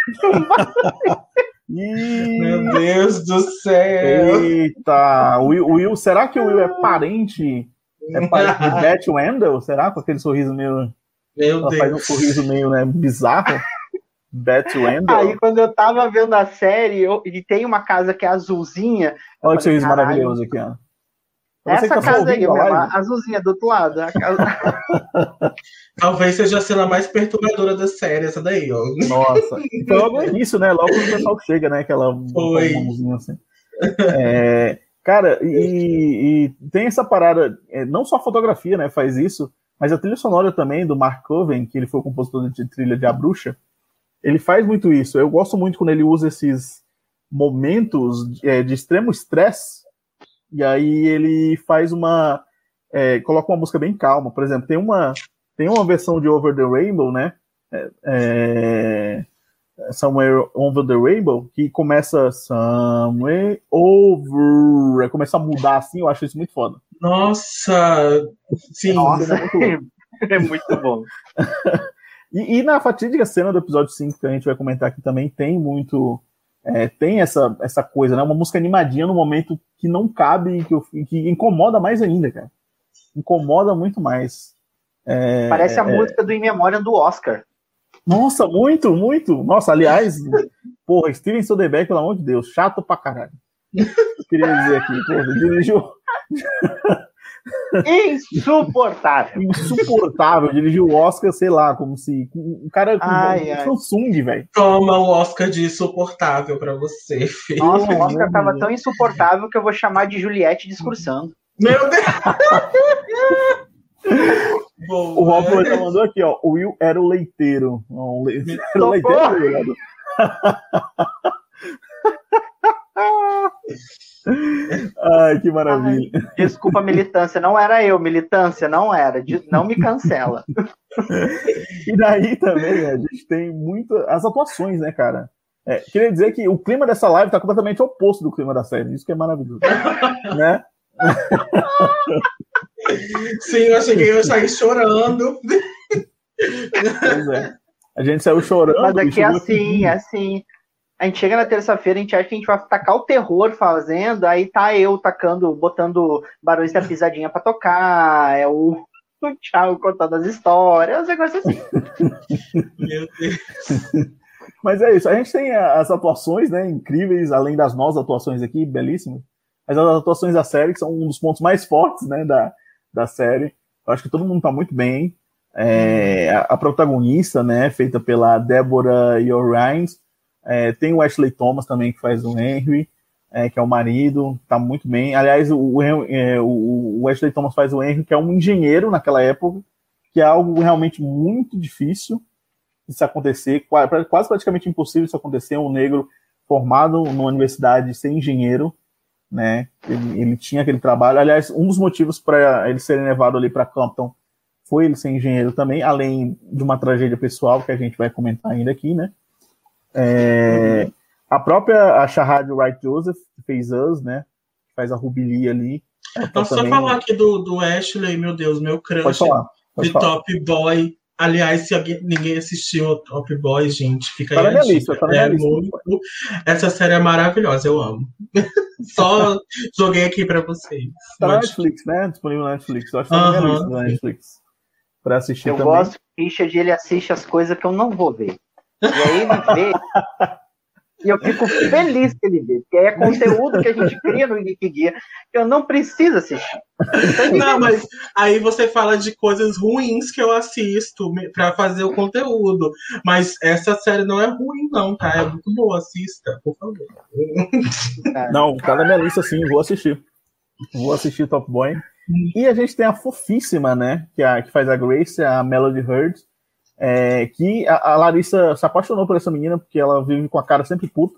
(laughs) Meu Deus do céu! Eita! O Will, Will, será que o Will é parente? É parente de (laughs) Beth Wendell? Será? Com aquele sorriso meio. Meu Ela Deus. faz um sorriso meio né, bizarro. Beth Wendell. Aí quando eu tava vendo a série, eu, e tem uma casa que é azulzinha. Olha que sorriso maravilhoso aqui, ó. Essa tá casa aí, mesmo, azulzinha do outro lado. Casa... (laughs) Talvez seja a cena mais perturbadora da série, essa daí, ó. Nossa. (laughs) Foi logo no início, né? Logo quando o pessoal chega, né? Aquela Foi. mãozinha assim. É, cara, e, e, tem essa parada, é, não só a fotografia, né? Faz isso, mas a trilha sonora também do Mark Coven, que ele foi o compositor de trilha de A Bruxa, ele faz muito isso. Eu gosto muito quando ele usa esses momentos de, é, de extremo estresse, e aí ele faz uma. É, coloca uma música bem calma. Por exemplo, tem uma, tem uma versão de Over the Rainbow, né? É, é Somewhere Over the Rainbow, que começa Somewhere Over, começa a mudar assim, eu acho isso muito foda. Nossa! Sim. Nossa, é muito bom. (laughs) e, e, na fatídica cena do episódio 5, que a gente vai comentar aqui também, tem muito. É, tem essa, essa coisa, né? Uma música animadinha no momento que não cabe e que, que incomoda mais ainda, cara. Incomoda muito mais. É, Parece a é, música do In Memória do Oscar. Nossa, muito, muito. Nossa, aliás, (laughs) porra, Steven Soderbergh, pelo amor de Deus, chato pra caralho. Eu queria dizer aqui, porra, dirigiu. (laughs) Insuportável. Insuportável. Dirigiu o Oscar, sei lá, como se. Um cara com ai, ai. Samsung, velho. Toma o Oscar de insuportável pra você, filho. Nossa, o Oscar tava tão insuportável que eu vou chamar de Juliette discursando. Meu Deus! (laughs) Boa. O Rob já mandou aqui, ó. O Will era o leiteiro. Não, le... Era o leiteiro, (laughs) Ai, que maravilha. Ai, desculpa, militância, não era eu, militância, não era. Não me cancela. e daí também a gente tem muito as atuações, né, cara? É, queria dizer que o clima dessa live tá completamente oposto do clima da série, isso que é maravilhoso. né? Sim, eu achei que eu ia sair chorando. Pois é. A gente saiu chorando. Mas aqui é assim, é assim. A gente chega na terça-feira, a gente acha que a gente vai tacar o terror fazendo, aí tá eu tacando, botando barulhos da pisadinha pra tocar, é o, o Thiago contando as histórias, um negócio assim. (laughs) Meu Deus. Mas é isso, a gente tem as atuações, né, incríveis, além das nossas atuações aqui, belíssimas. Mas as atuações da série, que são um dos pontos mais fortes, né, da, da série. Eu acho que todo mundo tá muito bem. É, a, a, protagonista, né, feita pela Deborah Yorines, é, tem o Ashley Thomas também, que faz o Henry, é, que é o marido, tá muito bem. Aliás, o, é, o, Ashley Thomas faz o Henry, que é um engenheiro naquela época, que é algo realmente muito difícil se acontecer, quase, praticamente impossível se acontecer, um negro formado numa universidade ser engenheiro, né? Ele, ele, tinha aquele trabalho. Aliás, um dos motivos para ele ser levado ali para Compton foi ele ser engenheiro também, além de uma tragédia pessoal que a gente vai comentar ainda aqui, né? É, a própria a Shahad Wright Joseph, que fez Us, né? Que faz a Rubilia ali. Então, só falar aqui do, do Ashley, meu Deus, meu crush pode falar, pode de falar. Top Boy Aliás, se alguém, ninguém assistiu Top Boys, gente, fica tá aí. Na lista, tá é muito, essa série é maravilhosa, eu amo. (laughs) Só joguei aqui pra vocês. Tá na Netflix, né? Disponível na Netflix. Eu acho que tá na lista da Netflix. Pra assistir eu também. Eu gosto que o Richard ele assiste as coisas que eu não vou ver. E aí ele vê E eu fico feliz que ele vê, porque é conteúdo que a gente cria no Geek Guia que eu não preciso assistir. Então, não, mas aí você fala de coisas ruins que eu assisto para fazer o conteúdo. Mas essa série não é ruim, não, tá? É muito boa, assista, por favor. Não, tá na minha lista sim, vou assistir. Vou assistir Top Boy. E a gente tem a fofíssima, né? Que, é a, que faz a Grace, a Melody Hurd é, que a, a, Larissa se apaixonou por essa menina porque ela vive com a cara sempre puta.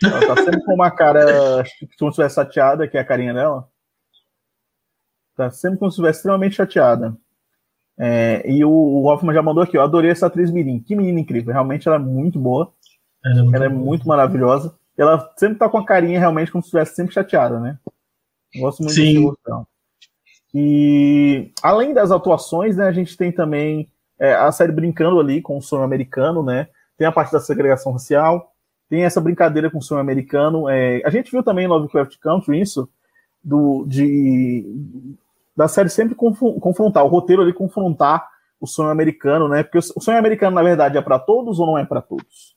Ela tá sempre com uma cara como se estivesse chateada, que é a carinha dela. Tá sempre como se estivesse extremamente chateada. É, e o, o Hoffman já mandou aqui, eu adorei essa atriz Mirim. Que menina incrível, realmente ela é muito boa. Ela é muito, ela é muito maravilhosa. Ela sempre tá com a carinha realmente como se estivesse sempre chateada, né? Gosto muito Sim. dessa E além das atuações, né, a gente tem também é, a série brincando ali com o sonho americano, né? Tem a parte da segregação racial, tem essa brincadeira com o sonho americano. É, a gente viu também em Lovecraft Country isso, do, de, da série sempre confrontar, o roteiro ali confrontar o sonho americano, né? Porque o sonho americano, na verdade, é para todos ou não é para todos,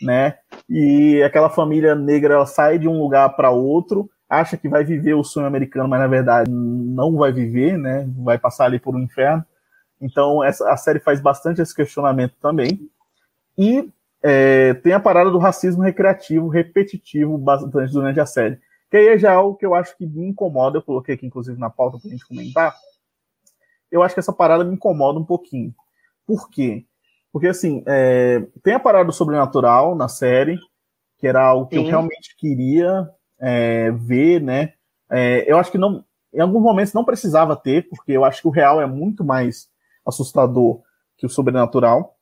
né? E aquela família negra ela sai de um lugar para outro, acha que vai viver o sonho americano, mas na verdade não vai viver, né? Vai passar ali por um inferno. Então, essa, a série faz bastante esse questionamento também. E é, tem a parada do racismo recreativo, repetitivo, bastante durante a série. Que aí é já algo que eu acho que me incomoda, eu coloquei aqui, inclusive, na pauta para a gente comentar. Eu acho que essa parada me incomoda um pouquinho. Por quê? Porque, assim, é, tem a parada do sobrenatural na série, que era algo que Sim. eu realmente queria é, ver, né? É, eu acho que não, em alguns momentos não precisava ter, porque eu acho que o real é muito mais assustador que o sobrenatural.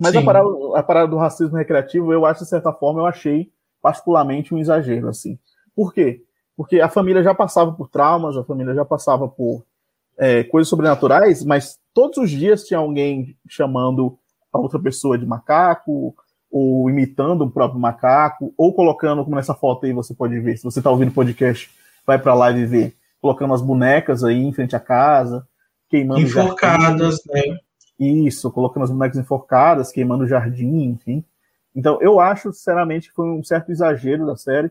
Mas a parada, a parada, do racismo recreativo, eu acho, de certa forma, eu achei particularmente um exagero, assim. Por quê? porque a família já passava por traumas, a família já passava por é, coisas sobrenaturais, mas todos os dias tinha alguém chamando a outra pessoa de macaco, ou imitando o próprio macaco, ou colocando, como nessa foto aí você pode ver, se você está ouvindo o podcast, vai para lá e ver, colocando as bonecas aí em frente à casa, queimando enforcadas, né? Isso, colocando as bonecas enforcadas, queimando o jardim, enfim. Então, eu acho, sinceramente, que foi um certo exagero da série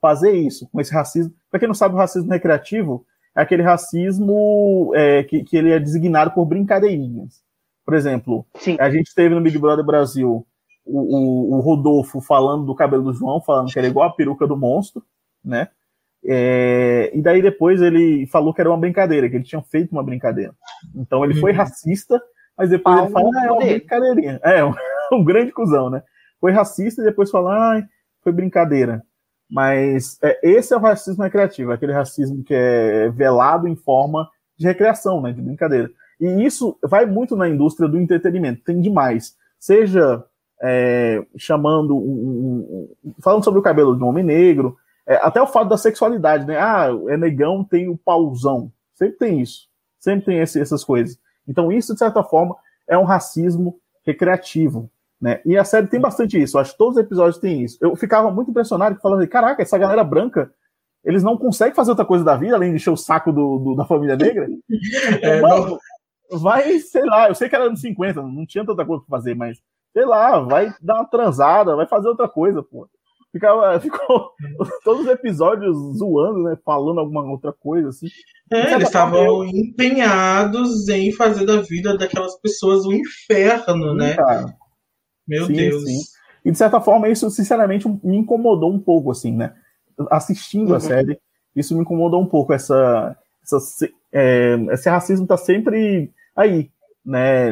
fazer isso, com esse racismo. Para quem não sabe, o racismo recreativo é aquele racismo é, que, que ele é designado por brincadeirinhas. Por exemplo, Sim. a gente teve no Big Brother Brasil o, o, o, Rodolfo falando do cabelo do João, falando que era igual a peruca do monstro, né? É, e daí depois ele falou que era uma brincadeira, que ele tinha feito uma brincadeira. Então ele foi uhum. racista, mas depois ele fala, ah, é uma brincadeirinha. É, (laughs) um, um, grande cuzão, né? Foi racista e depois falou, ah, foi brincadeira. Mas é, esse é o racismo recreativo, aquele racismo que é velado em forma de recreação, né, de brincadeira. E isso vai muito na indústria do entretenimento, tem demais. Seja é, chamando um, um, falando sobre o cabelo de um homem negro, é, até o fato da sexualidade, né? Ah, é negão, tem o pauzão. Sempre tem isso. Sempre tem esse, essas coisas. Então, isso, de certa forma, é um racismo recreativo. Né? E a série tem bastante isso. Eu acho que todos os episódios têm isso. Eu ficava muito impressionado falando, caraca, essa galera branca, eles não conseguem fazer outra coisa da vida além de encher o saco do, do da família negra. (laughs) É, Mano, vai, sei lá, eu sei que era anos 50, não tinha tanta coisa pra fazer, mas sei lá, vai dar uma transada, vai fazer outra coisa, pô. Ficava, (laughs) ficou todos os episódios zoando, né? Falando alguma outra coisa, assim. É, eles estavam empenhados em fazer da vida daquelas pessoas um inferno, sim, né? Cara. Meu sim, Deus. Sim. E de certa forma, isso, sinceramente, me incomodou um pouco, assim, né? Assistindo uhum. a série, isso me incomodou um pouco, essa. essa é, esse racismo tá sempre aí, né?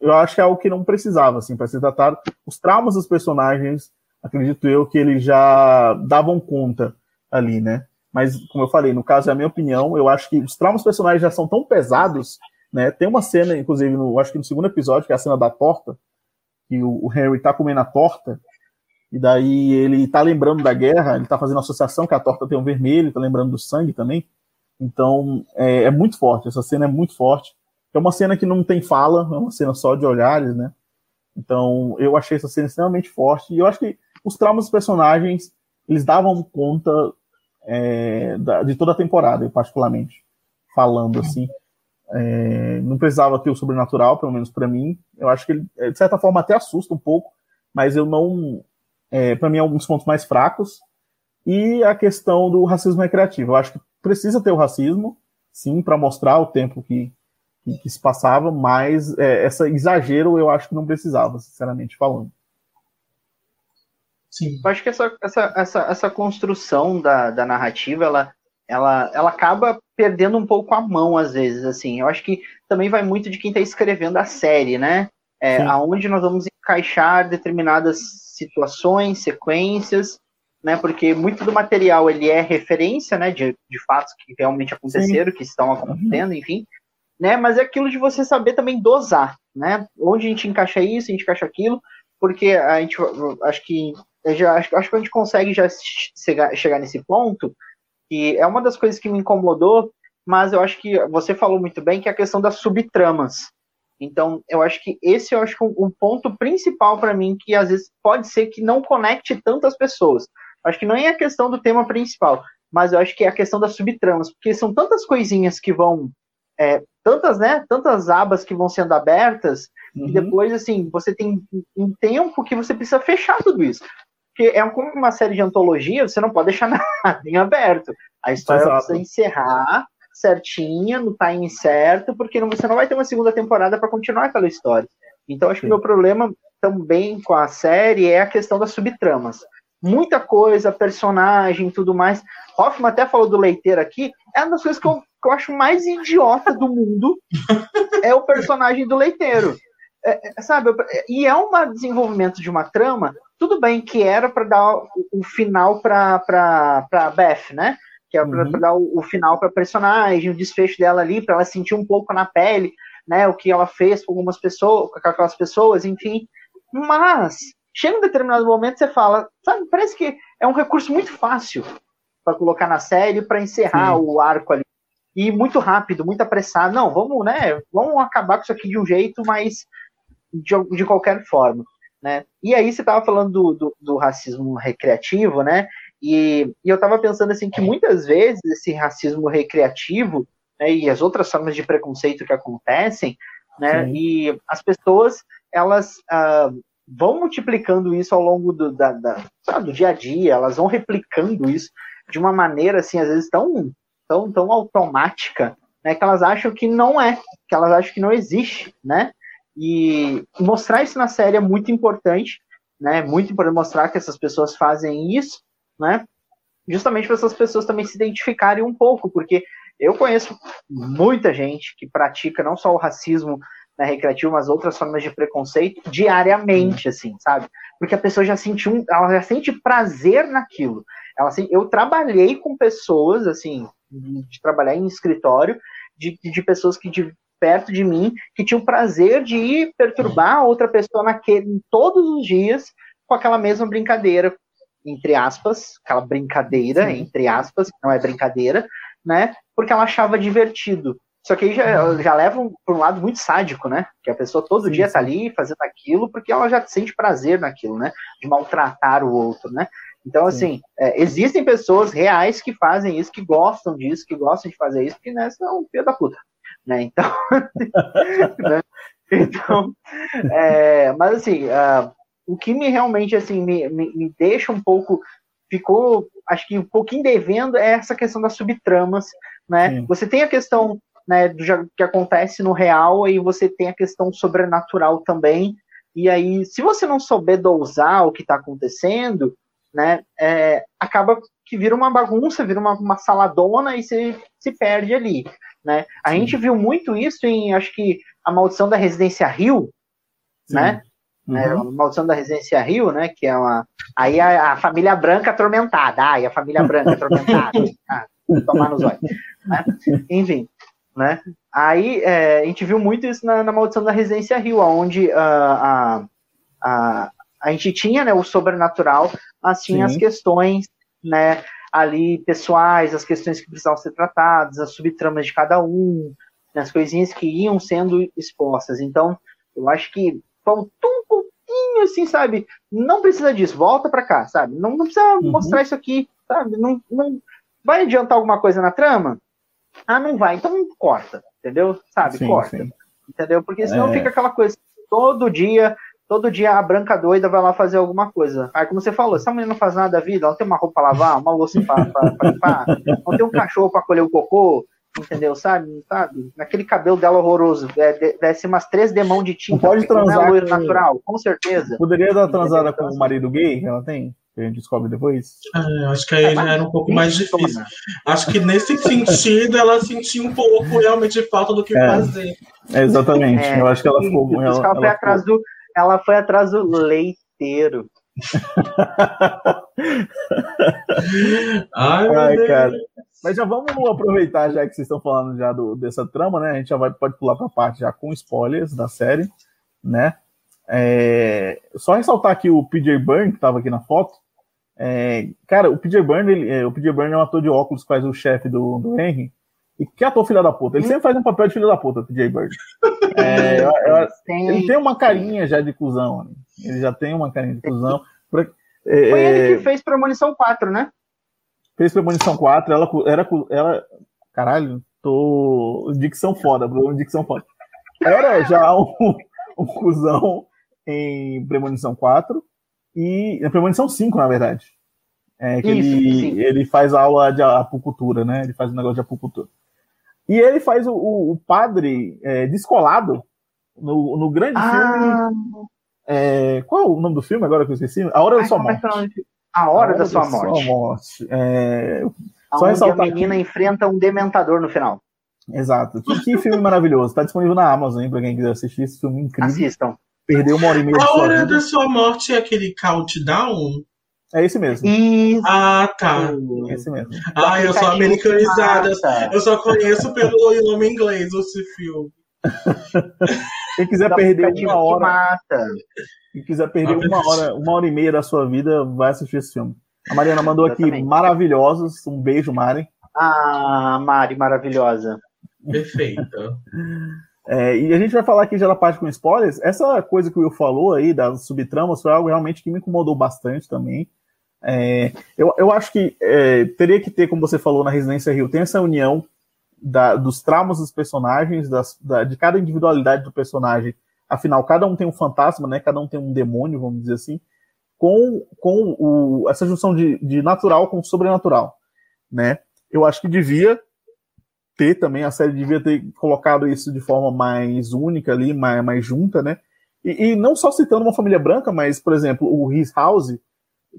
Eu acho que é algo que não precisava, assim, para ser tratado. Os traumas dos personagens, acredito eu, que eles já davam conta ali, né? Mas, como eu falei, no caso, é a minha opinião, eu acho que os traumas personagens já são tão pesados, né? Tem uma cena, inclusive, no, acho que no segundo episódio, que é a cena da torta, que o, o Harry tá comendo a torta, e daí ele tá lembrando da guerra, ele tá fazendo associação que a torta tem um vermelho, tá lembrando do sangue também. Então, é, é muito forte, essa cena é muito forte. É uma cena que não tem fala, é uma cena só de olhares, né? Então, eu achei essa cena extremamente forte. E eu acho que os traumas dos personagens, eles davam conta é, da, de toda a temporada, eu particularmente, falando assim. É, não precisava ter o sobrenatural, pelo menos para mim. Eu acho que ele, de certa forma, até assusta um pouco, mas eu não. É, para mim, é um dos pontos mais fracos. E a questão do racismo recreativo. Eu acho que precisa ter o racismo, sim, para mostrar o tempo que, que, que se passava, mas é, esse exagero eu acho que não precisava, sinceramente falando. Sim. Eu acho que essa, essa, essa, essa construção da, da narrativa, ela, ela, ela acaba perdendo um pouco a mão às vezes, assim. Eu acho que também vai muito de quem está escrevendo a série, né? É, aonde nós vamos encaixar determinadas situações, sequências, né? Porque muito do material ele é referência, né? De, de fatos que realmente aconteceram, Sim. que estão acontecendo, enfim né? Mas é aquilo de você saber também dosar, né? Onde a gente encaixa isso, a gente encaixa aquilo, porque a gente acho que já acho, acho que a gente consegue já chegar, chegar nesse ponto e é uma das coisas que me incomodou, mas eu acho que você falou muito bem que é a questão das subtramas. Então, eu acho que esse eu acho que um, um ponto principal para mim que às vezes pode ser que não conecte tantas pessoas. Acho que não é a questão do tema principal, mas eu acho que é a questão das subtramas, porque são tantas coisinhas que vão é, tantas, né, tantas abas que vão sendo abertas, uhum. e depois, assim, você tem um tempo que você precisa fechar tudo isso. Porque é como uma série de antologia, você não pode deixar (laughs) nada em aberto. A história Exato. precisa encerrar certinha, no time certo, porque você não vai ter uma segunda temporada para continuar aquela história. Então, acho Sim. que o meu problema também com a série é a questão das subtramas. Muita coisa, personagem tudo mais. Hoffman até falou do leiteiro aqui, é uma das coisas que eu que eu acho mais idiota do mundo (laughs) é o personagem do leiteiro. É, é sabe? E é um desenvolvimento de uma trama, tudo bem que era para dar o, final para Beth, né? Que para uhum. dar o, o final para personagem, o desfecho dela ali, para ela sentir um pouco na pele, né? O que ela fez com algumas pessoas, com aquelas pessoas, enfim. Mas chega um determinado momento você fala, sabe? Parece que é um recurso muito fácil para colocar na série para encerrar Sim. o arco ali. E muito rápido, muito apressado. Não, vamos, né? Vamos acabar com isso aqui de um jeito, mas de, de qualquer forma. Né? E aí você estava falando do, do, do, racismo recreativo, né? E, e eu estava pensando assim que muitas vezes esse racismo recreativo né, e as outras formas de preconceito que acontecem, né? Sim. E as pessoas elas uh, vão multiplicando isso ao longo do, da, da, sabe, do dia a dia, elas vão replicando isso de uma maneira assim às vezes tão tão tão automática, né? Que elas acham que não é, que elas acham que não existe, né? E mostrar isso na série é muito importante, né? Muito importante mostrar que essas pessoas fazem isso, né? Justamente para essas pessoas também se identificarem um pouco, porque eu conheço muita gente que pratica não só o racismo né, recreativo, mas outras formas de preconceito diariamente, assim, sabe? Porque a pessoa já sentiu, um, ela já sente prazer naquilo. Ela, assim, eu trabalhei com pessoas, assim, de, de trabalhar em escritório, de, de pessoas que de, perto de mim que tinham prazer de ir perturbar a outra pessoa naquele, todos os dias com aquela mesma brincadeira, entre aspas, aquela brincadeira, Sim. entre aspas, não é brincadeira, né? Porque ela achava divertido. Só que aí já, uhum. já leva um, por um lado muito sádico, né? Que a pessoa todo sim, dia tá ali fazendo aquilo porque ela já sente prazer naquilo, né? De maltratar o outro, né? Então, assim, é, existem pessoas reais que fazem isso, que gostam disso, que gostam de fazer isso, porque né, são filho da puta né? Então, né? (laughs) então é, mas assim, uh, o que me realmente assim me, me, me, deixa um pouco ficou, acho que um pouquinho devendo é essa questão das subtramas, né? Sim. Você tem a questão né, do que acontece no real e você tem a questão sobrenatural também. E aí, se você não souber dosar o que está acontecendo, né, é, acaba que vira uma bagunça, vira uma, uma saladona e você se perde ali. Né? A Sim. gente viu muito isso em, acho que, A Maldição da Residência Rio, Sim. né? Uhum. É, a Maldição da Residência Rio, né? Que é uma. Aí a, a família branca atormentada. Ai, a família branca atormentada. (laughs) ah, tomar nos olhos. Né? Enfim. Né? Aí é, a gente viu muito isso na, na Maldição da Residência Rio, onde uh, a, a, a gente tinha né, o sobrenatural, mas tinha Sim. as questões né, ali pessoais, as questões que precisavam ser tratadas, as subtramas de cada um, né, as coisinhas que iam sendo expostas. Então, eu acho que faltou um pouquinho, assim, sabe? Não precisa disso, volta para cá, sabe? Não, não precisa uhum. mostrar isso aqui, sabe? Não, não vai adiantar alguma coisa na trama? Ah, não vai, então corta, entendeu? Sabe? Sim, corta. Sim. Entendeu? Porque senão é. fica aquela coisa todo dia todo dia a branca doida vai lá fazer alguma coisa. Aí, como você falou, essa mulher não faz nada da vida, ela não tem uma roupa pra lavar, uma louça pra, pra, pra limpar, não tem um cachorro pra colher o cocô, entendeu? Sabe? Sabe? Naquele cabelo dela horroroso, é, desce umas três demão de tinta. Não pode transar. Não é com... natural, com certeza. Poderia dar transada com o marido gay que ela tem? Que a gente descobre depois? Ah, acho que aí já era um pouco mais difícil. Acho que nesse sentido ela sentiu um pouco realmente falta do que é, fazer. exatamente. É, eu acho que ela ficou. Ela, ela, ela atrás do ela foi atrás do leiteiro. (laughs) Ai, Ai cara. Mas já vamos aproveitar, já que vocês estão falando já do, dessa trama, né? A gente já vai, pode pular para a parte já com spoilers da série, né? É, só ressaltar aqui o PJ Byrne, que estava aqui na foto. É, cara, o PJ Byrne, ele, é, o PJ Byrne é um ator de óculos que faz o chefe do, do Henry. E que ator filho da puta? Ele sempre faz um papel de filho da puta, PJ Bird. (laughs) É, eu, eu, tem... Ele tem uma carinha já de cuzão. Né? Ele já tem uma carinha de cuzão. Foi ele que fez Premonição 4, né? Fez Premonição 4. Ela, era, ela. Caralho, tô. Dicção foda, Bruno. Dicção foda. Era já um, um cuzão em Premonição 4 e. Na Premonição 5, na verdade. É, que Isso, ele, ele faz aula de apucultura, né? Ele faz um negócio de apucultura. E ele faz o, o, o padre é, descolado no, no grande ah. filme. É, qual é o nome do filme agora que eu esqueci? A Hora Ai, da Sua Morte. A Hora, a hora da, Sua Morte. Sua morte. É, só ressaltar a menina aqui. enfrenta um dementador no final. Exato. Que, que filme maravilhoso. Está disponível na Amazon, hein, pra quem quiser assistir esse filme incrível. Assistam. Perdeu uma hora e meia. A Hora da Sua Morte é aquele countdown? É esse mesmo. Isso. Ah, tá. É esse mesmo. Ah, eu sou americanizada. Eu só conheço pelo nome inglês esse filme. (laughs) Quem quiser perder uma hora. Quem quiser perder uma hora, uma hora e meia da sua vida, vai assistir esse filme. A Mariana mandou Exatamente. aqui maravilhosos. Um beijo, Mari. Ah, Mari, maravilhosa. Perfeita. É, e a gente vai falar aqui já da parte com spoilers. Essa coisa que o Will falou aí, das subtramas, foi algo realmente que me incomodou bastante também. É, eu, eu acho que é, teria que ter, como você falou na Residência Rio, tem essa união da, dos traumas dos personagens, das, da, de cada individualidade do personagem. Afinal, cada um tem um fantasma, né? Cada um tem um demônio, vamos dizer assim. Com, com o, essa junção de, de natural com sobrenatural, né? Eu acho que devia ter também, a série devia ter colocado isso de forma mais única ali, mais, mais junta, né? E, e não só citando uma família branca, mas, por exemplo, o His House,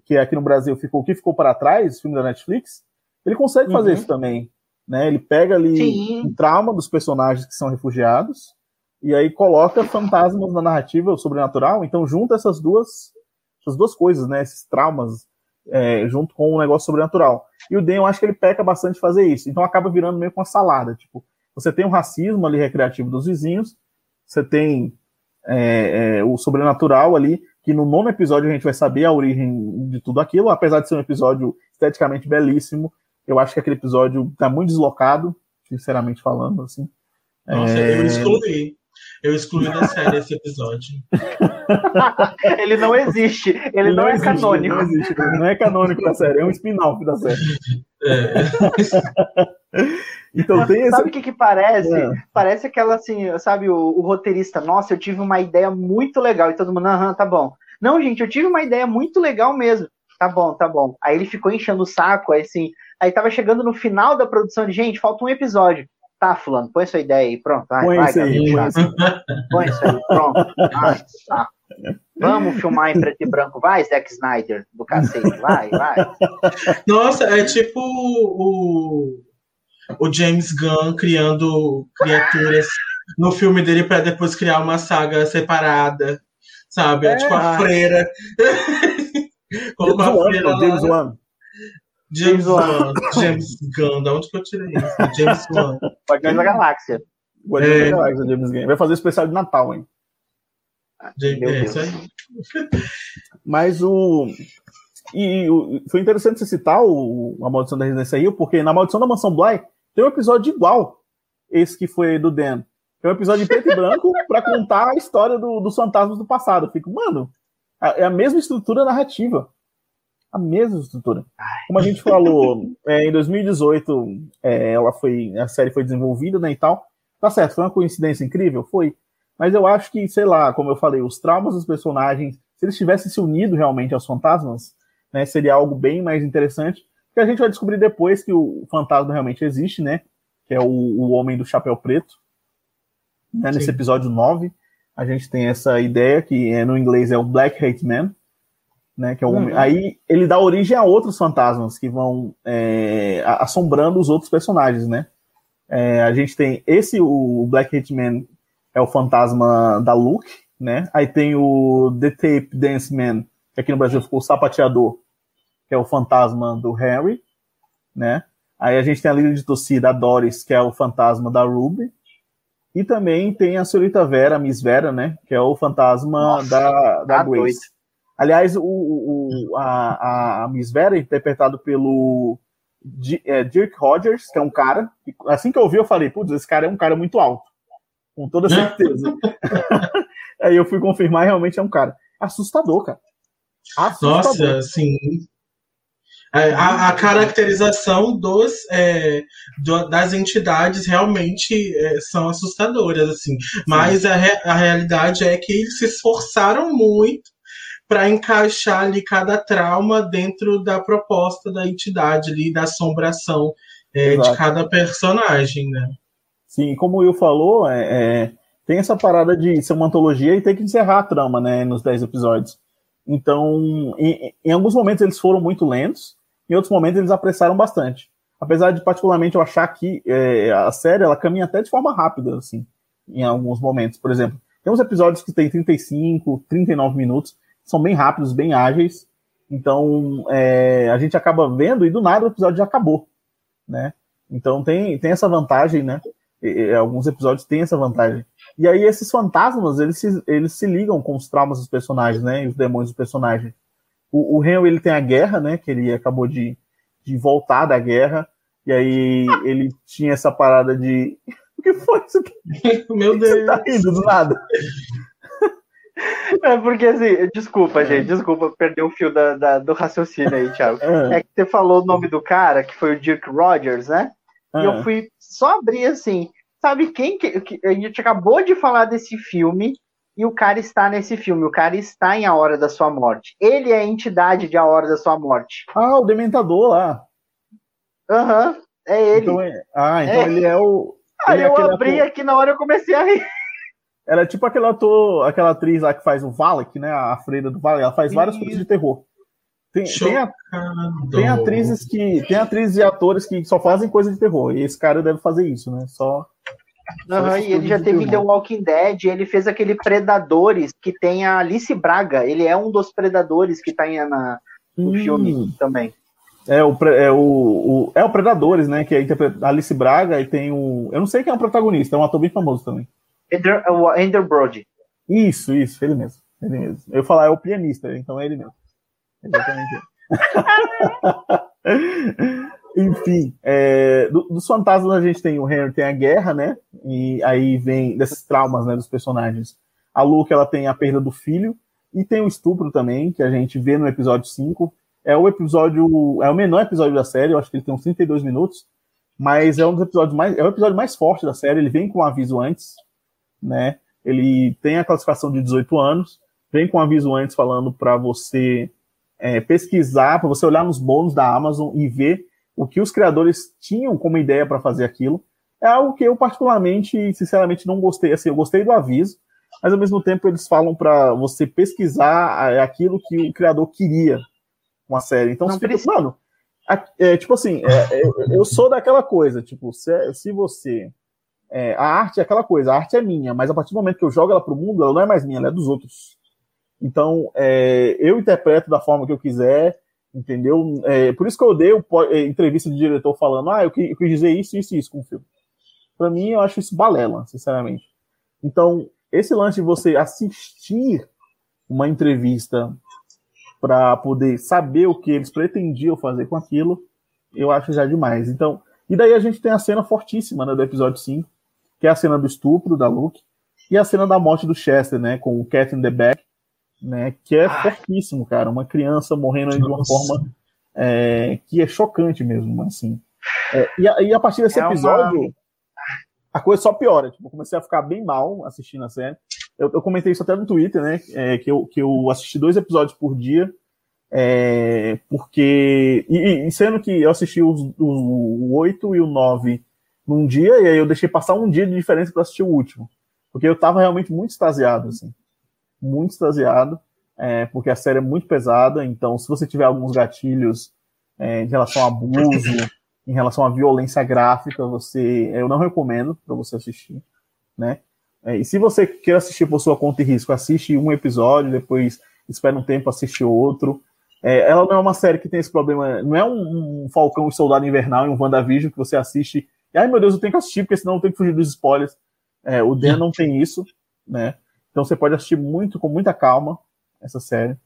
que aqui no Brasil ficou o que ficou para trás, filme da Netflix, ele consegue uhum. fazer isso também. Né? Ele pega ali Sim. um trauma dos personagens que são refugiados e aí coloca fantasmas na narrativa, o sobrenatural. Então junta essas duas, essas duas coisas, né? Esses traumas é, junto com o um negócio sobrenatural. E o Dan, eu acho que ele peca bastante fazer isso. Então acaba virando meio com uma salada. Tipo, você tem um racismo ali recreativo dos vizinhos, você tem é, é, o sobrenatural ali, que no nono episódio a gente vai saber a origem de tudo aquilo, apesar de ser um episódio esteticamente belíssimo, eu acho que aquele episódio tá muito deslocado, sinceramente falando, assim. Nossa, é... eu excluí. Eu excluí da série esse episódio. (laughs) ele não existe. Ele, ele não, não, é existe, canônico. Não, existe, não é canônico da série, é um spin-off da série. É. (laughs) então tem esse... Sabe o que, que parece? É. Parece aquela assim, sabe, o, o, roteirista, nossa, eu tive uma ideia muito legal. E todo mundo, aham, tá bom. Não, gente, eu tive uma ideia muito legal mesmo. Tá bom, tá bom. Aí ele ficou enchendo o saco, aí assim, aí tava chegando no final da produção de gente, falta um episódio. Tá, fulano, põe sua ideia aí, pronto. Vai, põe, vai, isso aí, põe isso aí, pronto. Vai, tá. Vamos filmar em preto e branco, vai, Zack Snyder, do cacete, vai, vai. Nossa, é tipo o, o James Gunn criando criaturas no filme dele para depois criar uma saga separada, sabe? É, tipo a freira. (laughs) Colocou a freira James Wan. James Wan. James Gunn, da onde que eu tirei isso? James (laughs) Wan. Guardiões da Galáxia. Guardiões é. da Galáxia, James Gunn. Vai fazer especial de Natal, hein? James, é, isso aí. Mas o. E, e, foi interessante você citar o, a Maldição da Residência Rio, porque na Maldição da Mansão Bly tem um episódio igual esse que foi do Dan. É um episódio em preto e branco (laughs) para contar a história do, dos fantasmas do passado. Eu fico, mano, é a mesma estrutura narrativa a mesma estrutura. Como a gente falou, é, em 2018 é, ela foi, a série foi desenvolvida, né, e tal. Tá certo, foi uma coincidência incrível? Foi. Mas eu acho que, sei lá, como eu falei, os traumas dos personagens, se eles tivessem se unido realmente aos fantasmas, né, seria algo bem mais interessante. Que a gente vai descobrir depois que o fantasma realmente existe, né? Que é o, o Homem do Chapéu Preto. Né, nesse episódio 9, a gente tem essa ideia que é, no inglês é o Black Hate Man, né? Que é um, uhum. Aí ele dá origem a outros fantasmas que vão é, assombrando os outros personagens, né? É, a gente tem esse, o Black Hitman é o fantasma da Luke, né? Aí tem o The Tape Dance Man, que aqui no Brasil ficou o sapateador, que é o fantasma do Harry, né? Aí a gente tem a líder de torcida, a Doris, que é o fantasma da Ruby. E também tem a senhorita Vera, a Miss Vera, né? Que é o fantasma Nossa, da, da Grace. Aliás, o, o a, a Miss Vera, interpretado pelo é, Dirk Rogers, que é um cara, assim que eu vi, eu falei, putz, esse cara é um cara muito alto. Com toda certeza. (laughs) Aí eu fui confirmar, realmente é um cara. Assustador, cara. Assustador. Nossa, sim. É, a, a, caracterização dos, é, do, das entidades realmente é, são assustadoras, assim. Mas a, re, a realidade é que eles se esforçaram muito para encaixar ali cada trauma dentro da proposta da entidade ali, da assombração é, de cada personagem, né? Sim, como o Will falou, é, é, tem essa parada de ser uma antologia e ter que encerrar a trama, né, nos 10 episódios. Então, em, em, alguns momentos eles foram muito lentos, em outros momentos eles apressaram bastante. Apesar de, particularmente, eu achar que é, a série, ela caminha até de forma rápida, assim, em alguns momentos. Por exemplo, tem uns episódios que tem 35, 39 minutos, são bem rápidos, bem ágeis. Então é, a gente acaba vendo e do nada o episódio já acabou, né? Então tem, tem essa vantagem, né? E, alguns episódios têm essa vantagem. E aí esses fantasmas, eles se, eles se ligam com os traumas dos personagens, né? E os demônios dos personagens. O, o Henry ele tem a guerra, né? Que ele acabou de, de voltar da guerra. E aí ele tinha essa parada de. (laughs) O que foi? Você tá... (laughs) Meu Deus. Você tá rindo do nada. É porque assim, desculpa, é. gente, desculpa perder o fio da, da, do raciocínio aí, Thiago. É. é. que você falou o nome do cara, que foi o Dirk Rogers, né? É. E eu fui só abrir assim, sabe quem que, que, a gente acabou de falar desse filme e o cara está nesse filme, o cara está em A Hora da Sua Morte. Ele é a entidade de A Hora da Sua Morte. Ah, o Dementador lá. Aham, uhum, é ele. Então, é... Ah, então é. ele é o. Aí eu abri ator... aqui na hora eu comecei a rir. Ela é tipo aquele ator, aquela atriz lá que faz o Valak, né? A freira do Valak. Ela faz várias coisas de terror. Tem, tem, a, tem, atrizes que. Tem atrizes e atores que só fazem coisa de terror. E esse cara deve fazer isso, né? Só. Uhum, e ele já teve em The Walking Dead, ele fez aquele Predadores que tem a Alice Braga. Ele é um dos predadores que tá na, no hum. filme também. É o, é, o, o, é o Predadores, né? Que é a Alice Braga e tem o. Eu não sei quem é o protagonista, é um ator bem famoso também. Ender, o Ender Brody. Isso, isso, ele mesmo. Ele mesmo. Eu falar é o pianista, então é ele mesmo. Exatamente. (laughs) Enfim, é, do, dos fantasmas a gente tem o Henry tem a guerra, né? E aí vem desses traumas, né, dos personagens. A Luke ela tem a perda do filho e tem o estupro também, que a gente vê no episódio 5. É o episódio, é o menor episódio da série, eu acho que ele tem uns 32 minutos, mas é um dos episódios mais, é o episódio mais forte da série, ele vem com um aviso antes, né? Ele tem a classificação de 18 anos, vem com um aviso antes falando para você é, pesquisar, para você olhar nos bônus da Amazon e ver o que os criadores tinham como ideia para fazer aquilo. É algo que eu particularmente, sinceramente, não gostei. Assim, eu gostei do aviso, mas ao mesmo tempo eles falam para você pesquisar aquilo que o criador queria com a série. Então, não fica, mano, é, tipo assim, é, eu, eu, sou daquela coisa, tipo, se, se você é, a arte é aquela coisa, a arte é minha, mas a partir do momento que eu jogo ela para o mundo, ela não é mais minha, ela é dos outros. Então, é, eu interpreto da forma que eu quiser, entendeu? É, por isso que eu odeio é, entrevista de diretor falando, ah, eu, quis dizer isso, isso e isso com o filme. Para mim, eu acho isso balela, sinceramente. Então, esse lance de você assistir uma entrevista para poder saber o que eles pretendiam fazer com aquilo, eu acho já demais. Então, e daí a gente tem a cena fortíssima né, do episódio 5, que é a cena do estupro da Luke, e a cena da morte do Chester, né, com o Cat in the Back, né, que é Ai. fortíssimo, cara, uma criança morrendo de uma forma é, que é chocante mesmo, assim. É, e, a, e, a, partir desse é episódio, uma... a coisa só piora, tipo, eu comecei a ficar bem mal assistindo a série. Eu, eu comentei isso até no Twitter, né, é, que, eu, que eu assisti dois episódios por dia, é, porque. E, e, sendo que eu assisti os, o 8 e o 9 num dia, e aí eu deixei passar um dia de diferença para assistir o último. Porque eu tava realmente muito extasiado, assim. Muito extasiado, é, porque a série é muito pesada, então se você tiver alguns gatilhos é, em relação a abuso, em relação à violência gráfica, você. Eu não recomendo para você assistir, né? É, e se você quer assistir por sua conta e risco, assiste um episódio, depois espera um tempo, assiste outro. É, ela não é uma série que tem esse problema, não é um, um Falcão e Soldado Invernal e um WandaVision que você assiste e, ai meu Deus, eu tenho que assistir, porque senão eu tenho que fugir dos spoilers. É, o Dan não tem isso, né? Então você pode assistir muito, com muita calma, essa série.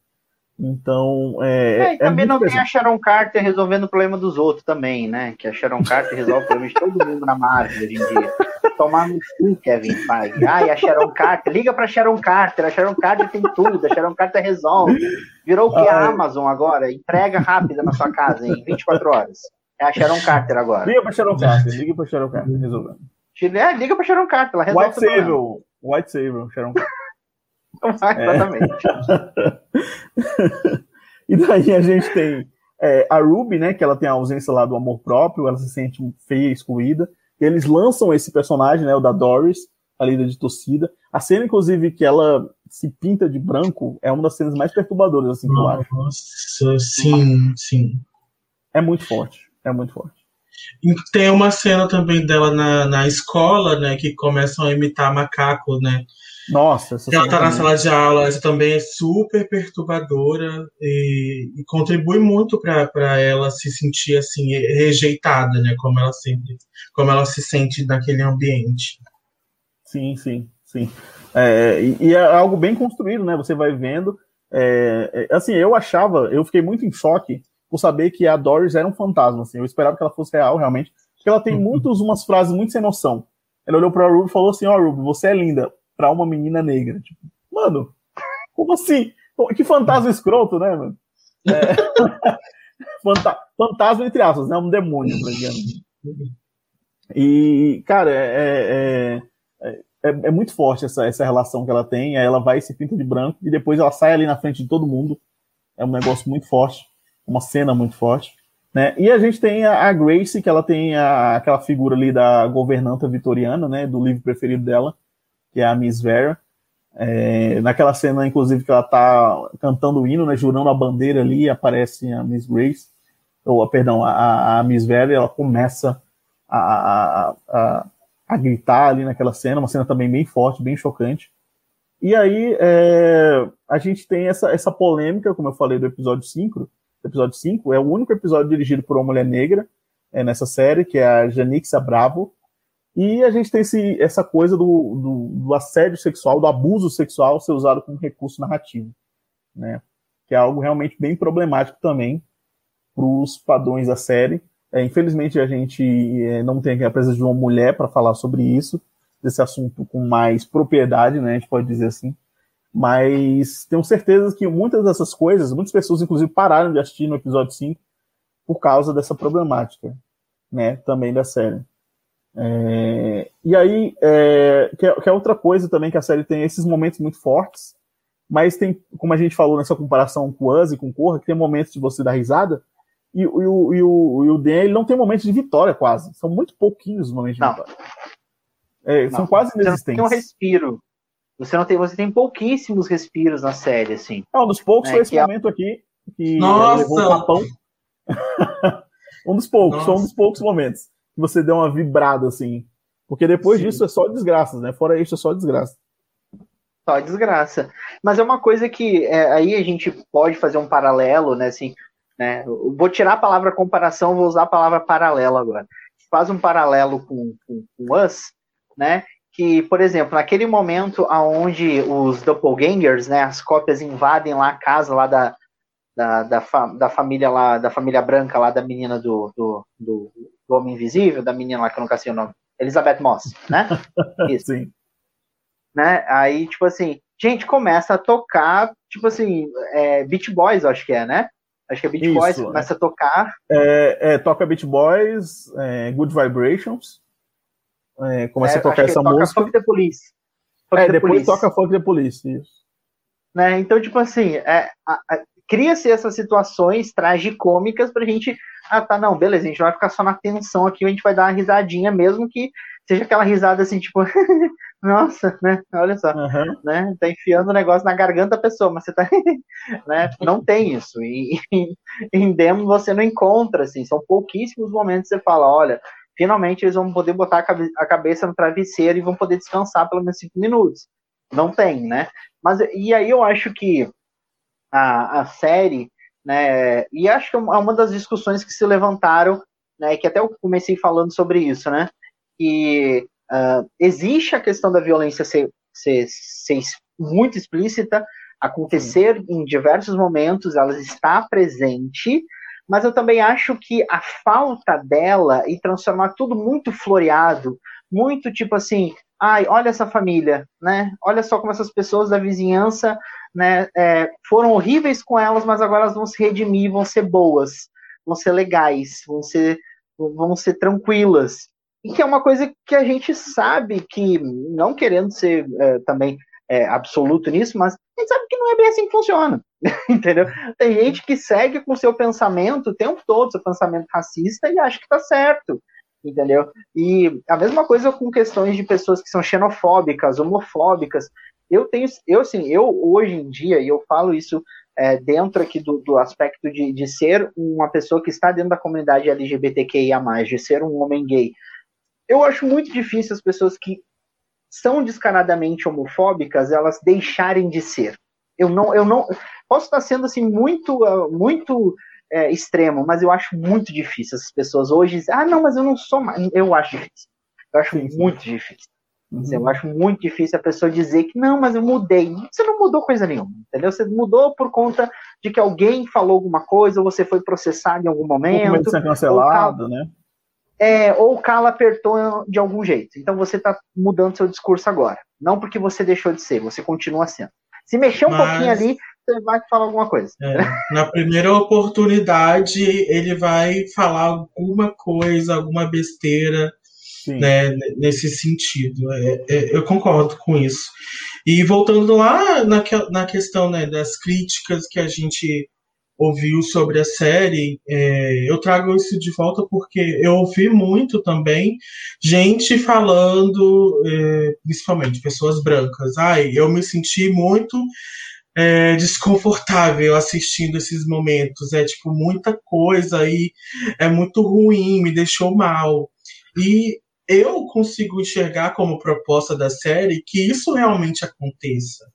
Então, é. é, é também não tem a Sharon Carter resolvendo o problema dos outros também, né? Que a Sharon Carter resolve o problema de todo mundo na Marvel hoje em dia. Tomar no cu, Kevin Feige. Ai, a Sharon Carter, liga pra Sharon Carter, a Sharon Carter tem tudo, a Sharon Carter resolve. Virou o que a Amazon agora? Entrega rápida na sua casa em 24 horas. É a Sharon Carter agora. Liga pra Sharon Carter, liga pra Sharon Carter resolvendo. É, liga pra Sharon Carter, ela resolve White Savior, White Savior, Sharon Carter. (laughs) Exatamente. (laughs) e daí a gente tem é, a Ruby, né, que ela tem a ausência lá do amor próprio, ela se sente feia, excluída. E eles lançam esse personagem, né, o da Doris, a líder de torcida. A cena, inclusive, que ela se pinta de branco é uma das cenas mais perturbadoras, assim, que eu acho. Nossa, sim, sim. É muito forte, é muito forte. E tem uma cena também dela na, na escola, né, que começam a imitar macaco, né? Nossa, essa ela tá na sala de aula, essa também é super perturbadora e, e contribui muito para ela se sentir assim rejeitada, né? Como ela sempre, como ela se sente naquele ambiente. Sim, sim, sim. É, e, e, é algo bem construído, né? Você vai vendo É, é, assim, eu achava, eu fiquei muito em choque por saber que a Doris era um fantasma, assim, eu esperava que ela fosse real, realmente, porque ela tem (laughs) muitos, umas frases muito sem noção. Ela olhou pra Ruby e falou assim, ó, oh, Ruby, você é linda, pra uma menina negra. Tipo, mano, como assim? Que fantasma escroto, né, mano? É... (laughs) fantasma, entre aspas, né? Um demônio, por exemplo. E, cara, é, é, é, é, muito forte essa, essa relação que ela tem. Ela vai se pinta de branco e depois ela sai ali na frente de todo mundo. É um negócio muito forte, uma cena muito forte. Né? E a gente tem a, a Grace, que ela tem a, aquela figura ali da governanta vitoriana, né? Do livro preferido dela, que é a Miss Vera. É, naquela cena, inclusive, que ela tá cantando o hino, né, jurando a bandeira ali, aparece a Miss Grace, ou, perdão, a, a Miss Vera, ela começa a, a, a, a, gritar ali naquela cena, uma cena também bem forte, bem chocante. E aí é, a gente tem essa, essa polêmica, como eu falei do episódio 5, episódio 5 é o único episódio dirigido por uma mulher negra é, nessa série, que é a Janixa Bravo, e a gente tem esse, essa coisa do, do, do, assédio sexual, do abuso sexual ser usado como recurso narrativo, né? Que é algo realmente bem problemático também para os padrões da série. É, infelizmente a gente é, não tem a presença de uma mulher para falar sobre isso, desse assunto com mais propriedade, né? A gente pode dizer assim. Mas tenho certeza que muitas dessas coisas, muitas pessoas inclusive pararam de assistir no episódio 5 por causa dessa problemática, né? Também da série. É, e aí, é, que, é, que, é, outra coisa também que a série tem esses momentos muito fortes, mas tem, como a gente falou nessa comparação com Us e com Corra, que tem momentos de você dar risada, e, e, o, e, o, e o Dan ele não tem momentos de vitória quase. São muito pouquinhos os momentos de não. vitória. É, são quase inexistentes. Você não tem um respiro. Você não tem, você tem pouquíssimos respiros na série, assim. É, um dos poucos né, foi esse momento aqui que Nossa! levou um tapão. (laughs) um dos poucos, Nossa. são um dos poucos momentos que você deu uma vibrada, assim. Porque depois Sim. disso é só desgraças, né? Fora isso é só desgraça. Só desgraça. Mas é uma coisa que é, aí a gente pode fazer um paralelo, né? Assim, né? vou tirar a palavra comparação, vou usar a palavra paralelo agora. Faz um paralelo com, com, com Us, né? Que, por exemplo, naquele momento onde os doppelgangers, né, as cópias invadem lá a casa lá da, da, da, fa, da família lá, da família branca lá da menina do, do, do do Homem Invisível, da menina lá que eu nunca sei o nome, Elizabeth Moss, né? (laughs) Isso. Sim. Né? Aí, tipo assim, gente começa a tocar, tipo assim, é, Beach Boys, acho que é, né? Acho que é Beach Isso, Boys, começa a tocar. É, é, toca Beach Boys, é, Good Vibrations, é, começa a tocar essa toca música. Fuck the Police. Fuck é, the depois police. toca Fuck the Police, isso. Né? Então, tipo assim, é, cria-se essas situações tragicômicas pra gente. Ah, tá, não, beleza, a gente vai ficar só na tensão aqui, a gente vai dar uma risadinha, mesmo que seja aquela risada assim, tipo, (laughs) nossa, né? Olha só, uhum. né? Tá enfiando o negócio na garganta da pessoa, mas você tá. (laughs) né? Não tem isso. E, em Demo você não encontra, assim, são pouquíssimos momentos que você fala, olha, finalmente eles vão poder botar a cabeça no travesseiro e vão poder descansar pelo menos cinco minutos. Não tem, né? Mas e aí eu acho que a, a série, né? E acho que é uma das discussões que se levantaram, né? Que até eu comecei falando sobre isso, né? Que uh, existe a questão da violência ser, ser, ser muito explícita, acontecer Sim. em diversos momentos, ela está presente, mas eu também acho que a falta dela e transformar tudo muito floreado, muito tipo assim, ai, olha essa família, né? Olha só como essas pessoas da vizinhança, né, é, foram horríveis com elas, mas agora elas vão se redimir, vão ser boas, vão ser legais, vão ser, vão ser tranquilas. E que é uma coisa que a gente sabe que, não querendo ser é, também é, absoluto nisso, mas a gente sabe que não é bem assim que funciona, (laughs) entendeu? Tem gente que segue com o seu pensamento o tempo todo, seu pensamento racista, e acha que tá certo entendeu? E a mesma coisa com questões de pessoas que são xenofóbicas, homofóbicas. Eu tenho, eu assim, eu hoje em dia, e eu falo isso é, dentro aqui do, do aspecto de, de ser uma pessoa que está dentro da comunidade LGBTQIA+, de ser um homem gay, eu acho muito difícil as pessoas que são descaradamente homofóbicas, elas deixarem de ser. Eu não, eu não posso estar sendo assim muito, muito é, extremo, mas eu acho muito difícil essas pessoas hoje. Ah, não, mas eu não sou mais. Eu acho difícil. Eu acho sim, sim. muito difícil. Uhum. Eu acho muito difícil a pessoa dizer que não, mas eu mudei. Você não mudou coisa nenhuma, entendeu? Você mudou por conta de que alguém falou alguma coisa, ou você foi processado em algum momento. Ou ser cancelado, ou né? É, ou o cala apertou de algum jeito. Então você está mudando seu discurso agora. Não porque você deixou de ser, você continua sendo. Se mexer um mas... pouquinho ali, você vai falar alguma coisa. É, na primeira oportunidade, ele vai falar alguma coisa, alguma besteira né, nesse sentido. É, é, eu concordo com isso. E voltando lá na, na questão né, das críticas que a gente ouviu sobre a série, é, eu trago isso de volta porque eu ouvi muito também gente falando, é, principalmente pessoas brancas, ai, eu me senti muito é, desconfortável assistindo esses momentos, é tipo muita coisa aí, é muito ruim, me deixou mal. E eu consigo enxergar como proposta da série que isso realmente aconteça.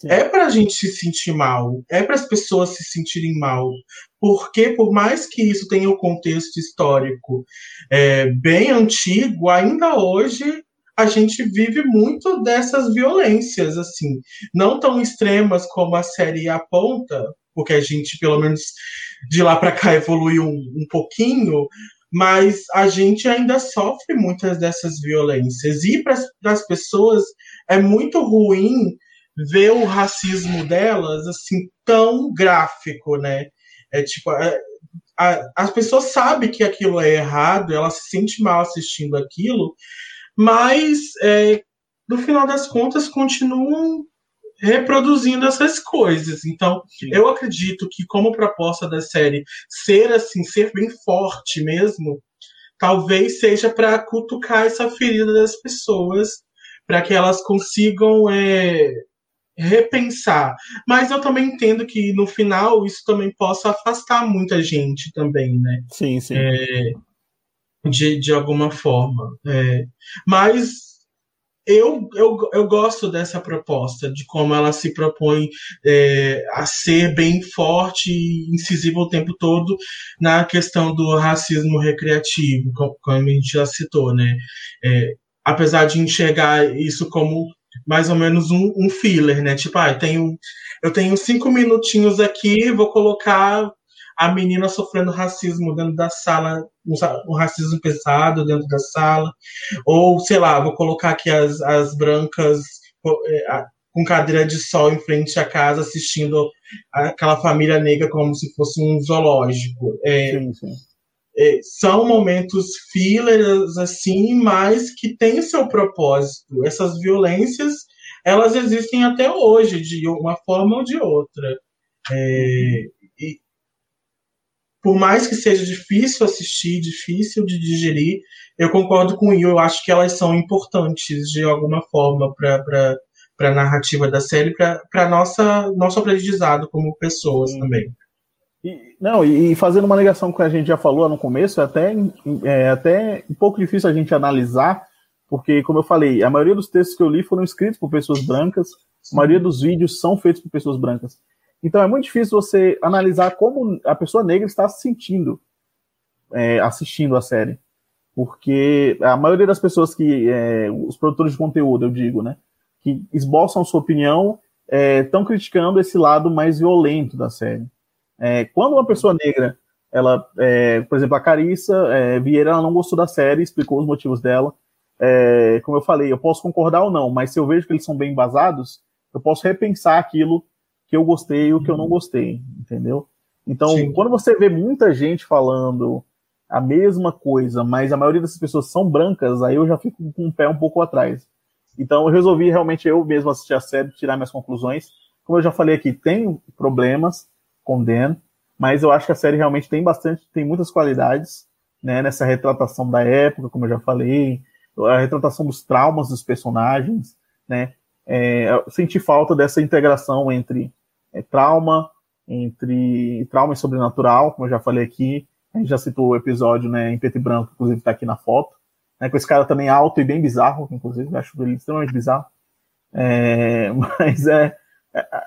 Sim. É para a gente se sentir mal, é para as pessoas se sentirem mal, porque por mais que isso tenha um contexto histórico é, bem antigo, ainda hoje a gente vive muito dessas violências, assim, não tão extremas como a série aponta, porque a gente, pelo menos de lá para cá, evoluiu um, um pouquinho, mas a gente ainda sofre muitas dessas violências. E para as pessoas é muito ruim ver o racismo delas assim tão gráfico, né? É tipo, é, as pessoas sabem que aquilo é errado, ela se sente mal assistindo aquilo, mas é, no final das contas continuam reproduzindo essas coisas. Então, Sim. eu acredito que como proposta da série ser assim, ser bem forte mesmo, talvez seja para cutucar essa ferida das pessoas, para que elas consigam é, repensar. Mas eu também entendo que no final isso também possa afastar muita gente também, né? Sim, sim. É, de, de alguma forma. É, mas eu, eu, eu gosto dessa proposta, de como ela se propõe é, a ser bem forte e incisiva o tempo todo na questão do racismo recreativo, como, a gente já citou, né? É, apesar de enxergar isso como mais ou menos um, um filler, né? Tipo, ah, eu tenho, eu tenho cinco minutinhos aqui, vou colocar a menina sofrendo racismo dentro da sala, um racismo pesado dentro da sala, ou sei lá, vou colocar aqui as, as brancas é, com cadeira de sol em frente à casa assistindo aquela família negra como se fosse um zoológico. É, sim, sim. É, são momentos fillers assim, mas que têm seu propósito. Essas violências elas existem até hoje de uma forma ou de outra. É, por mais que seja difícil assistir, difícil de digerir, eu concordo com o Will, eu acho que elas são importantes de alguma forma para a narrativa da série, para nossa nosso aprendizado como pessoas também. E, não, e fazendo uma ligação com o que a gente já falou no começo, é até, é até um pouco difícil a gente analisar, porque, como eu falei, a maioria dos textos que eu li foram escritos por pessoas brancas, a maioria dos vídeos são feitos por pessoas brancas. Então é muito difícil você analisar como a pessoa negra está se sentindo é, assistindo a série. Porque a maioria das pessoas que. É, os produtores de conteúdo, eu digo, né? Que esboçam sua opinião, estão é, criticando esse lado mais violento da série. É, quando uma pessoa negra, ela, é, por exemplo, a Carissa é, Vieira, ela não gostou da série, explicou os motivos dela. como eu falei, eu posso concordar ou não, mas se eu vejo que eles são bem embasados, eu posso repensar aquilo que eu gostei e o que eu não gostei, entendeu? Então, Sim. quando você vê muita gente falando a mesma coisa, mas a maioria dessas pessoas são brancas, aí eu já fico com o pé um pouco atrás. Então, eu resolvi realmente eu mesmo assistir a série, tirar minhas conclusões. Como eu já falei aqui, tem problemas com Dan, mas eu acho que a série realmente tem bastante, tem muitas qualidades, né, nessa retratação da época, como eu já falei, a retratação dos traumas dos personagens, né, é, senti falta dessa integração entre é, trauma, entre trauma e sobrenatural, como eu já falei aqui. A gente já citou o episódio né, em preto e branco, inclusive está aqui na foto. Né, com esse cara também alto e bem bizarro, inclusive, acho ele extremamente bizarro. É, (laughs) mas é,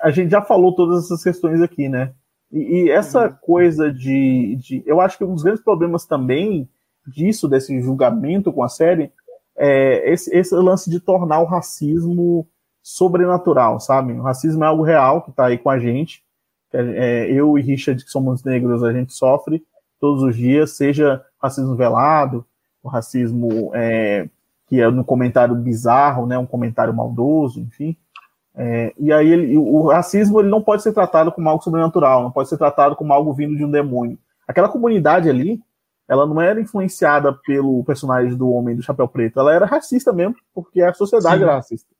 a gente já falou todas essas questões aqui, né? E, e essa uhum. coisa de, de. Eu acho que um dos grandes problemas também disso, desse julgamento com a série, é, esse, esse lance de tornar o racismo sobrenatural, sabe? O racismo é algo real que está aí com a gente. É, eu e Richard, que somos negros, a gente sofre todos os dias, seja racismo velado, o racismo é, que é no comentário bizarro, né, um comentário maldoso, enfim. É, e aí ele, o racismo ele não pode ser tratado como algo sobrenatural, não pode ser tratado como algo vindo de um demônio. Aquela comunidade ali, ela não era influenciada pelo personagem do Homem do Chapéu Preto, ela era racista mesmo, porque a sociedade Sim. era racista,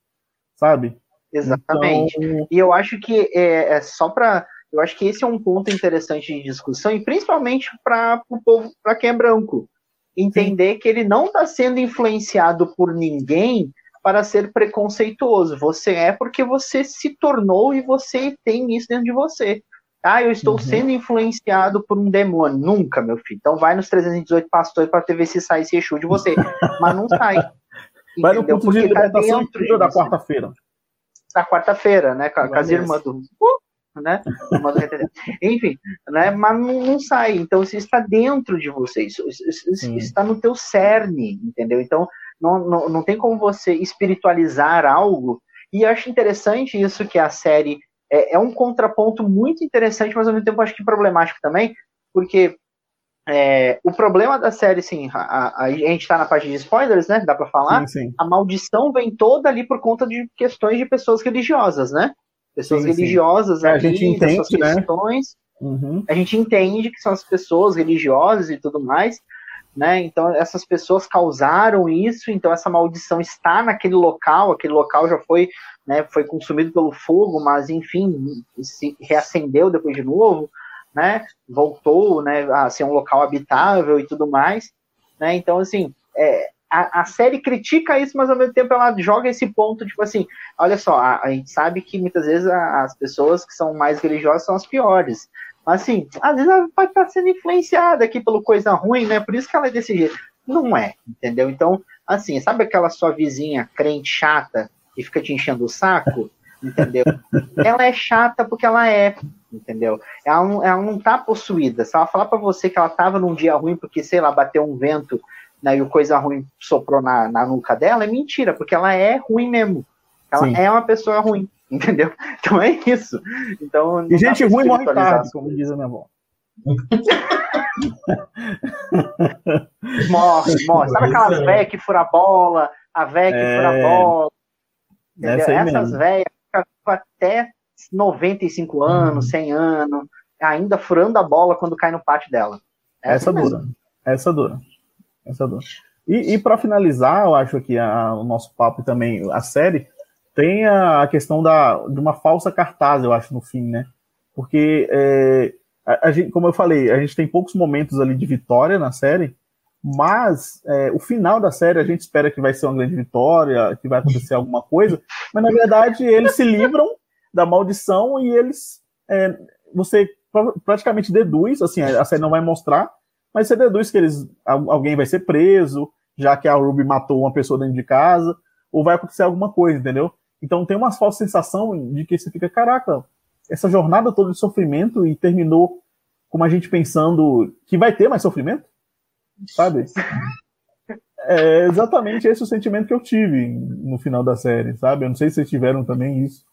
sabe? Exatamente. Então... E eu acho que é, é só para eu acho que esse é um ponto interessante de discussão e principalmente para o povo, para quem é branco, entender Sim. que ele não está sendo influenciado por ninguém para ser preconceituoso. Você é porque você se tornou e você tem isso dentro de você. Ah, eu estou uhum. sendo influenciado por um demônio. Nunca, meu filho. Então vai nos 318 pastores para ver se sai esse Exu de você. (laughs) Mas não sai. Vai no culto de libertação tá da quarta-feira. Da quarta-feira, né? Com, com as irmãs do... Uh, né? Enfim, né? Mas não, não, sai. Então isso está dentro de você. Isso, isso, isso está no teu cerne, entendeu? Então não, não, não tem como você espiritualizar algo. E eu acho interessante isso que a série é, é um contraponto muito interessante, mas ao mesmo tempo acho que problemático também, porque é, o problema da série, sim, a, a, gente está na parte de spoilers, né? Dá para falar? Sim, sim. A maldição vem toda ali por conta de questões de pessoas religiosas, né? Pessoas sim, religiosas é, ali, a gente entende, né? questões. Uhum. A gente entende que são as pessoas religiosas e tudo mais, né? Então essas pessoas causaram isso, então essa maldição está naquele local, aquele local já foi né, foi consumido pelo fogo, mas enfim, se reacendeu depois de novo, né, voltou né, a ser um local habitável e tudo mais. Né, então, assim, é, a, a, série critica isso, mas ao mesmo tempo ela joga esse ponto, tipo assim, olha só, a, a gente sabe que muitas vezes a, as pessoas que são mais religiosas são as piores. Mas assim, às vezes ela pode estar sendo influenciada aqui pelo coisa ruim, né? Por isso que ela é desse jeito. Não é, entendeu? Então, assim, sabe aquela sua vizinha crente chata e fica te enchendo o saco, entendeu? (laughs) ela é chata porque ela é, entendeu? Ela não, ela não tá possuída. Se ela falar para você que ela tava num dia ruim porque, sei lá, bateu um vento né, e coisa ruim soprou na, na nuca dela, é mentira, porque ela é ruim mesmo. Ela Sim. é uma pessoa ruim, (laughs) entendeu? Então é isso. Então, e gente ruim morre tarde, como diz a minha avó. (laughs) morre, morre. Sabe aquelas velhas que fura a bola, a velha que é... fura a bola, essas velhas ficam até 95 anos, uhum. 100 anos, ainda furando a bola quando cai no pátio dela. Essa, essa dura. Essa dura. Essa dura. E, e para finalizar, eu acho que a, o nosso papo também, a série, tem a, a, questão da, de uma falsa cartaz, eu acho, no fim, né? Porque, é, a, a gente, como eu falei, a gente tem poucos momentos ali de vitória na série, mas é, o final da série a gente espera que vai ser uma grande vitória, que vai acontecer alguma coisa, mas na verdade eles se livram da maldição e eles é, você praticamente deduz, assim, a série não vai mostrar, mas você deduz que eles alguém vai ser preso, já que a Ruby matou uma pessoa dentro de casa, ou vai acontecer alguma coisa, entendeu? Então tem uma falsa sensação de que você fica, caraca, essa jornada toda de sofrimento e terminou como a gente pensando que vai ter mais sofrimento? sabe? (laughs) É exatamente esse o sentimento que eu tive no final da série, sabe? Eu não sei se vocês tiveram também isso.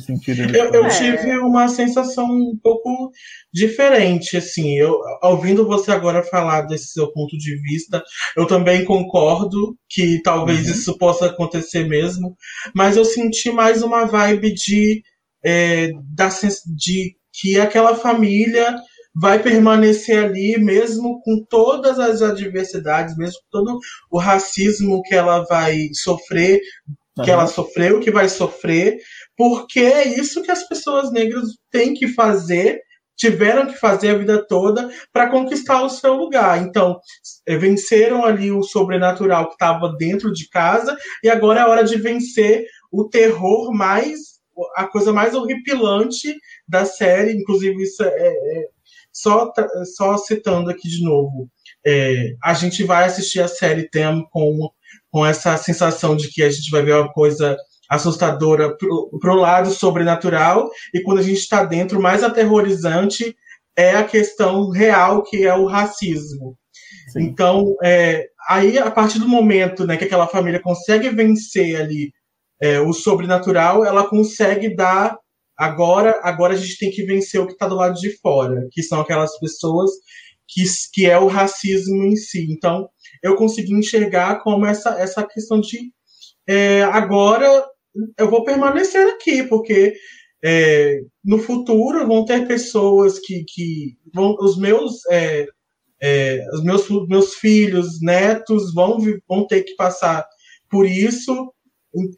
Sentido eu, eu tive uma sensação um pouco diferente, assim. Eu, ouvindo você agora falar desse seu ponto de vista, eu também concordo que talvez uhum. isso possa acontecer mesmo, mas eu senti mais uma vibe de, é, da, de que aquela família vai permanecer ali mesmo com todas as adversidades, mesmo com todo o racismo que ela vai sofrer, que ela sofreu, que vai sofrer, porque é isso que as pessoas negras têm que fazer, tiveram que fazer a vida toda para conquistar o seu lugar. Então, é, venceram ali o sobrenatural que estava dentro de casa e agora é hora de vencer o terror mais a coisa mais horripilante da série, inclusive isso é, é só, só citando aqui de novo, é, a gente vai assistir a série Tem com, com essa sensação de que a gente vai ver uma coisa assustadora para o lado sobrenatural, e quando a gente está dentro, mais aterrorizante é a questão real, que é o racismo. Sim. Então, é, aí, a partir do momento né, que aquela família consegue vencer ali é, o sobrenatural, ela consegue dar. Agora, agora a gente tem que vencer o que está do lado de fora, que são aquelas pessoas que, que é o racismo em si. Então, eu consegui enxergar como essa, essa questão de é, agora eu vou permanecer aqui, porque é, no futuro vão ter pessoas que, que vão, os meus é, é, os meus, meus filhos, netos vão, vão ter que passar por isso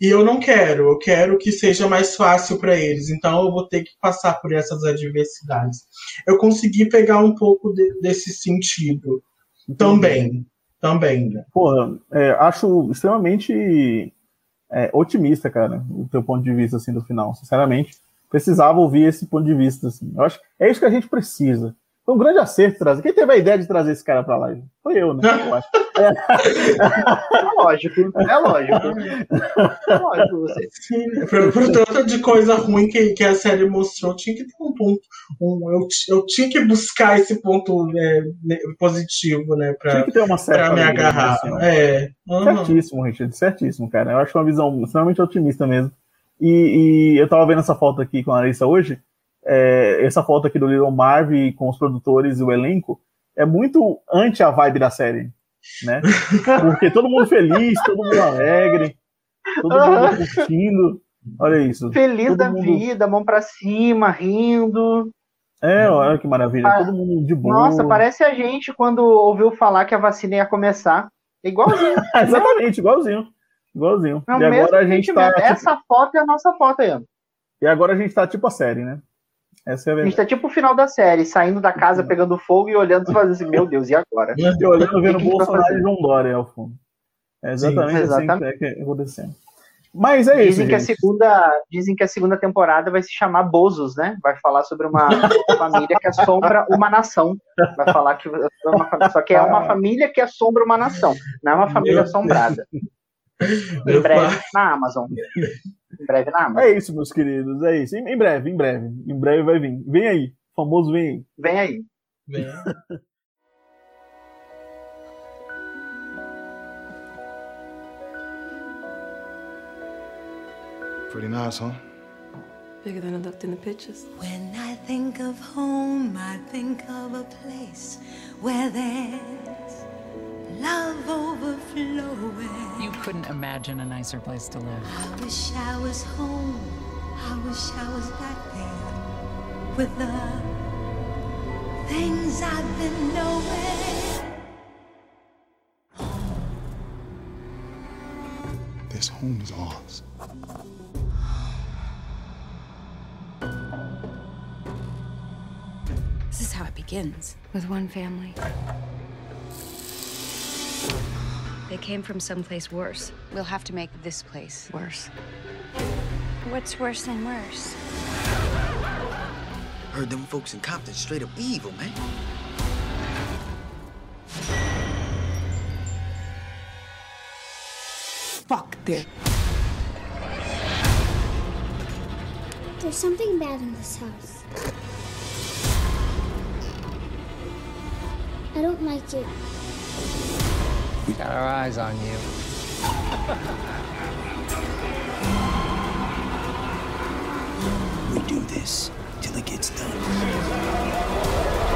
e eu não quero, eu quero que seja mais fácil para eles, então eu vou ter que passar por essas adversidades. Eu consegui pegar um pouco de, desse sentido também. Também. Né? Porra, é, acho extremamente é, otimista, cara, o teu ponto de vista assim do final. Sinceramente, precisava ouvir esse ponto de vista. Assim. Eu acho é isso que a gente precisa. Foi um grande acerto trazer. Quem teve a ideia de trazer esse cara para lá? Foi eu, né? Eu acho. É. é lógico, é lógico. É lógico você. Sim, por, por tanto de coisa ruim que, que a série mostrou, tinha que ter um ponto. Um, eu, eu tinha que buscar esse ponto né, positivo, né? Pra, tinha que ter uma pra me agarrar. Assim, é. Uhum. Certíssimo, Richard, certíssimo, cara. Eu acho uma visão extremamente otimista mesmo. E, e eu tava vendo essa foto aqui com a Larissa hoje é, essa foto aqui do Little Marvel com os produtores e o elenco é muito anti a vibe da série, né? (laughs) Porque todo mundo feliz, todo mundo alegre, todo mundo curtindo. Olha isso. Feliz todo da mundo... vida, mão pra cima, rindo. É, olha que maravilha. Ah, todo mundo de boa. Nossa, parece a gente quando ouviu falar que a vacina ia começar. Igualzinho. (laughs) Exatamente, igualzinho. Igualzinho. Não, e agora a gente tá. Essa foto é a nossa foto aí. E agora a gente tá tipo a série, né? Essa é a, gente tá tipo o final da série, saindo da casa, uhum. pegando fogo e olhando e fazendo assim, meu Deus, e agora? E olhando, vendo Bolsonaro e João Dória ao fundo. É exatamente, Sim, exatamente. assim que é, é acontecendo. Mas é dizem isso. Que a segunda, dizem que a segunda temporada vai se chamar Bozos, né? Vai falar sobre uma (laughs) família que assombra uma nação. Vai falar que. É uma, só que é uma família que assombra uma nação, não é uma família assombrada. Em breve na Amazon. Em breve na Amazon. É isso, meus queridos. É isso. Em, breve, em breve. Em breve vai vir. Vem aí. O famoso vem aí. Vem aí. Vem aí. (laughs) Pretty nice, huh? Bigger than it looked in the pictures. When I think of home, I think of a place where there's love overflowing. You couldn't imagine a nicer place to live. I wish I was home. I wish I was back there with the things I've been knowing. This home is ours. This is how it begins with one family. They came from someplace worse. We'll have to make this place worse. What's worse than worse? Heard them folks in Compton straight up evil, man. Fuck this. There's something bad in this house. I don't like it. We got our eyes on you. we do this till it gets done.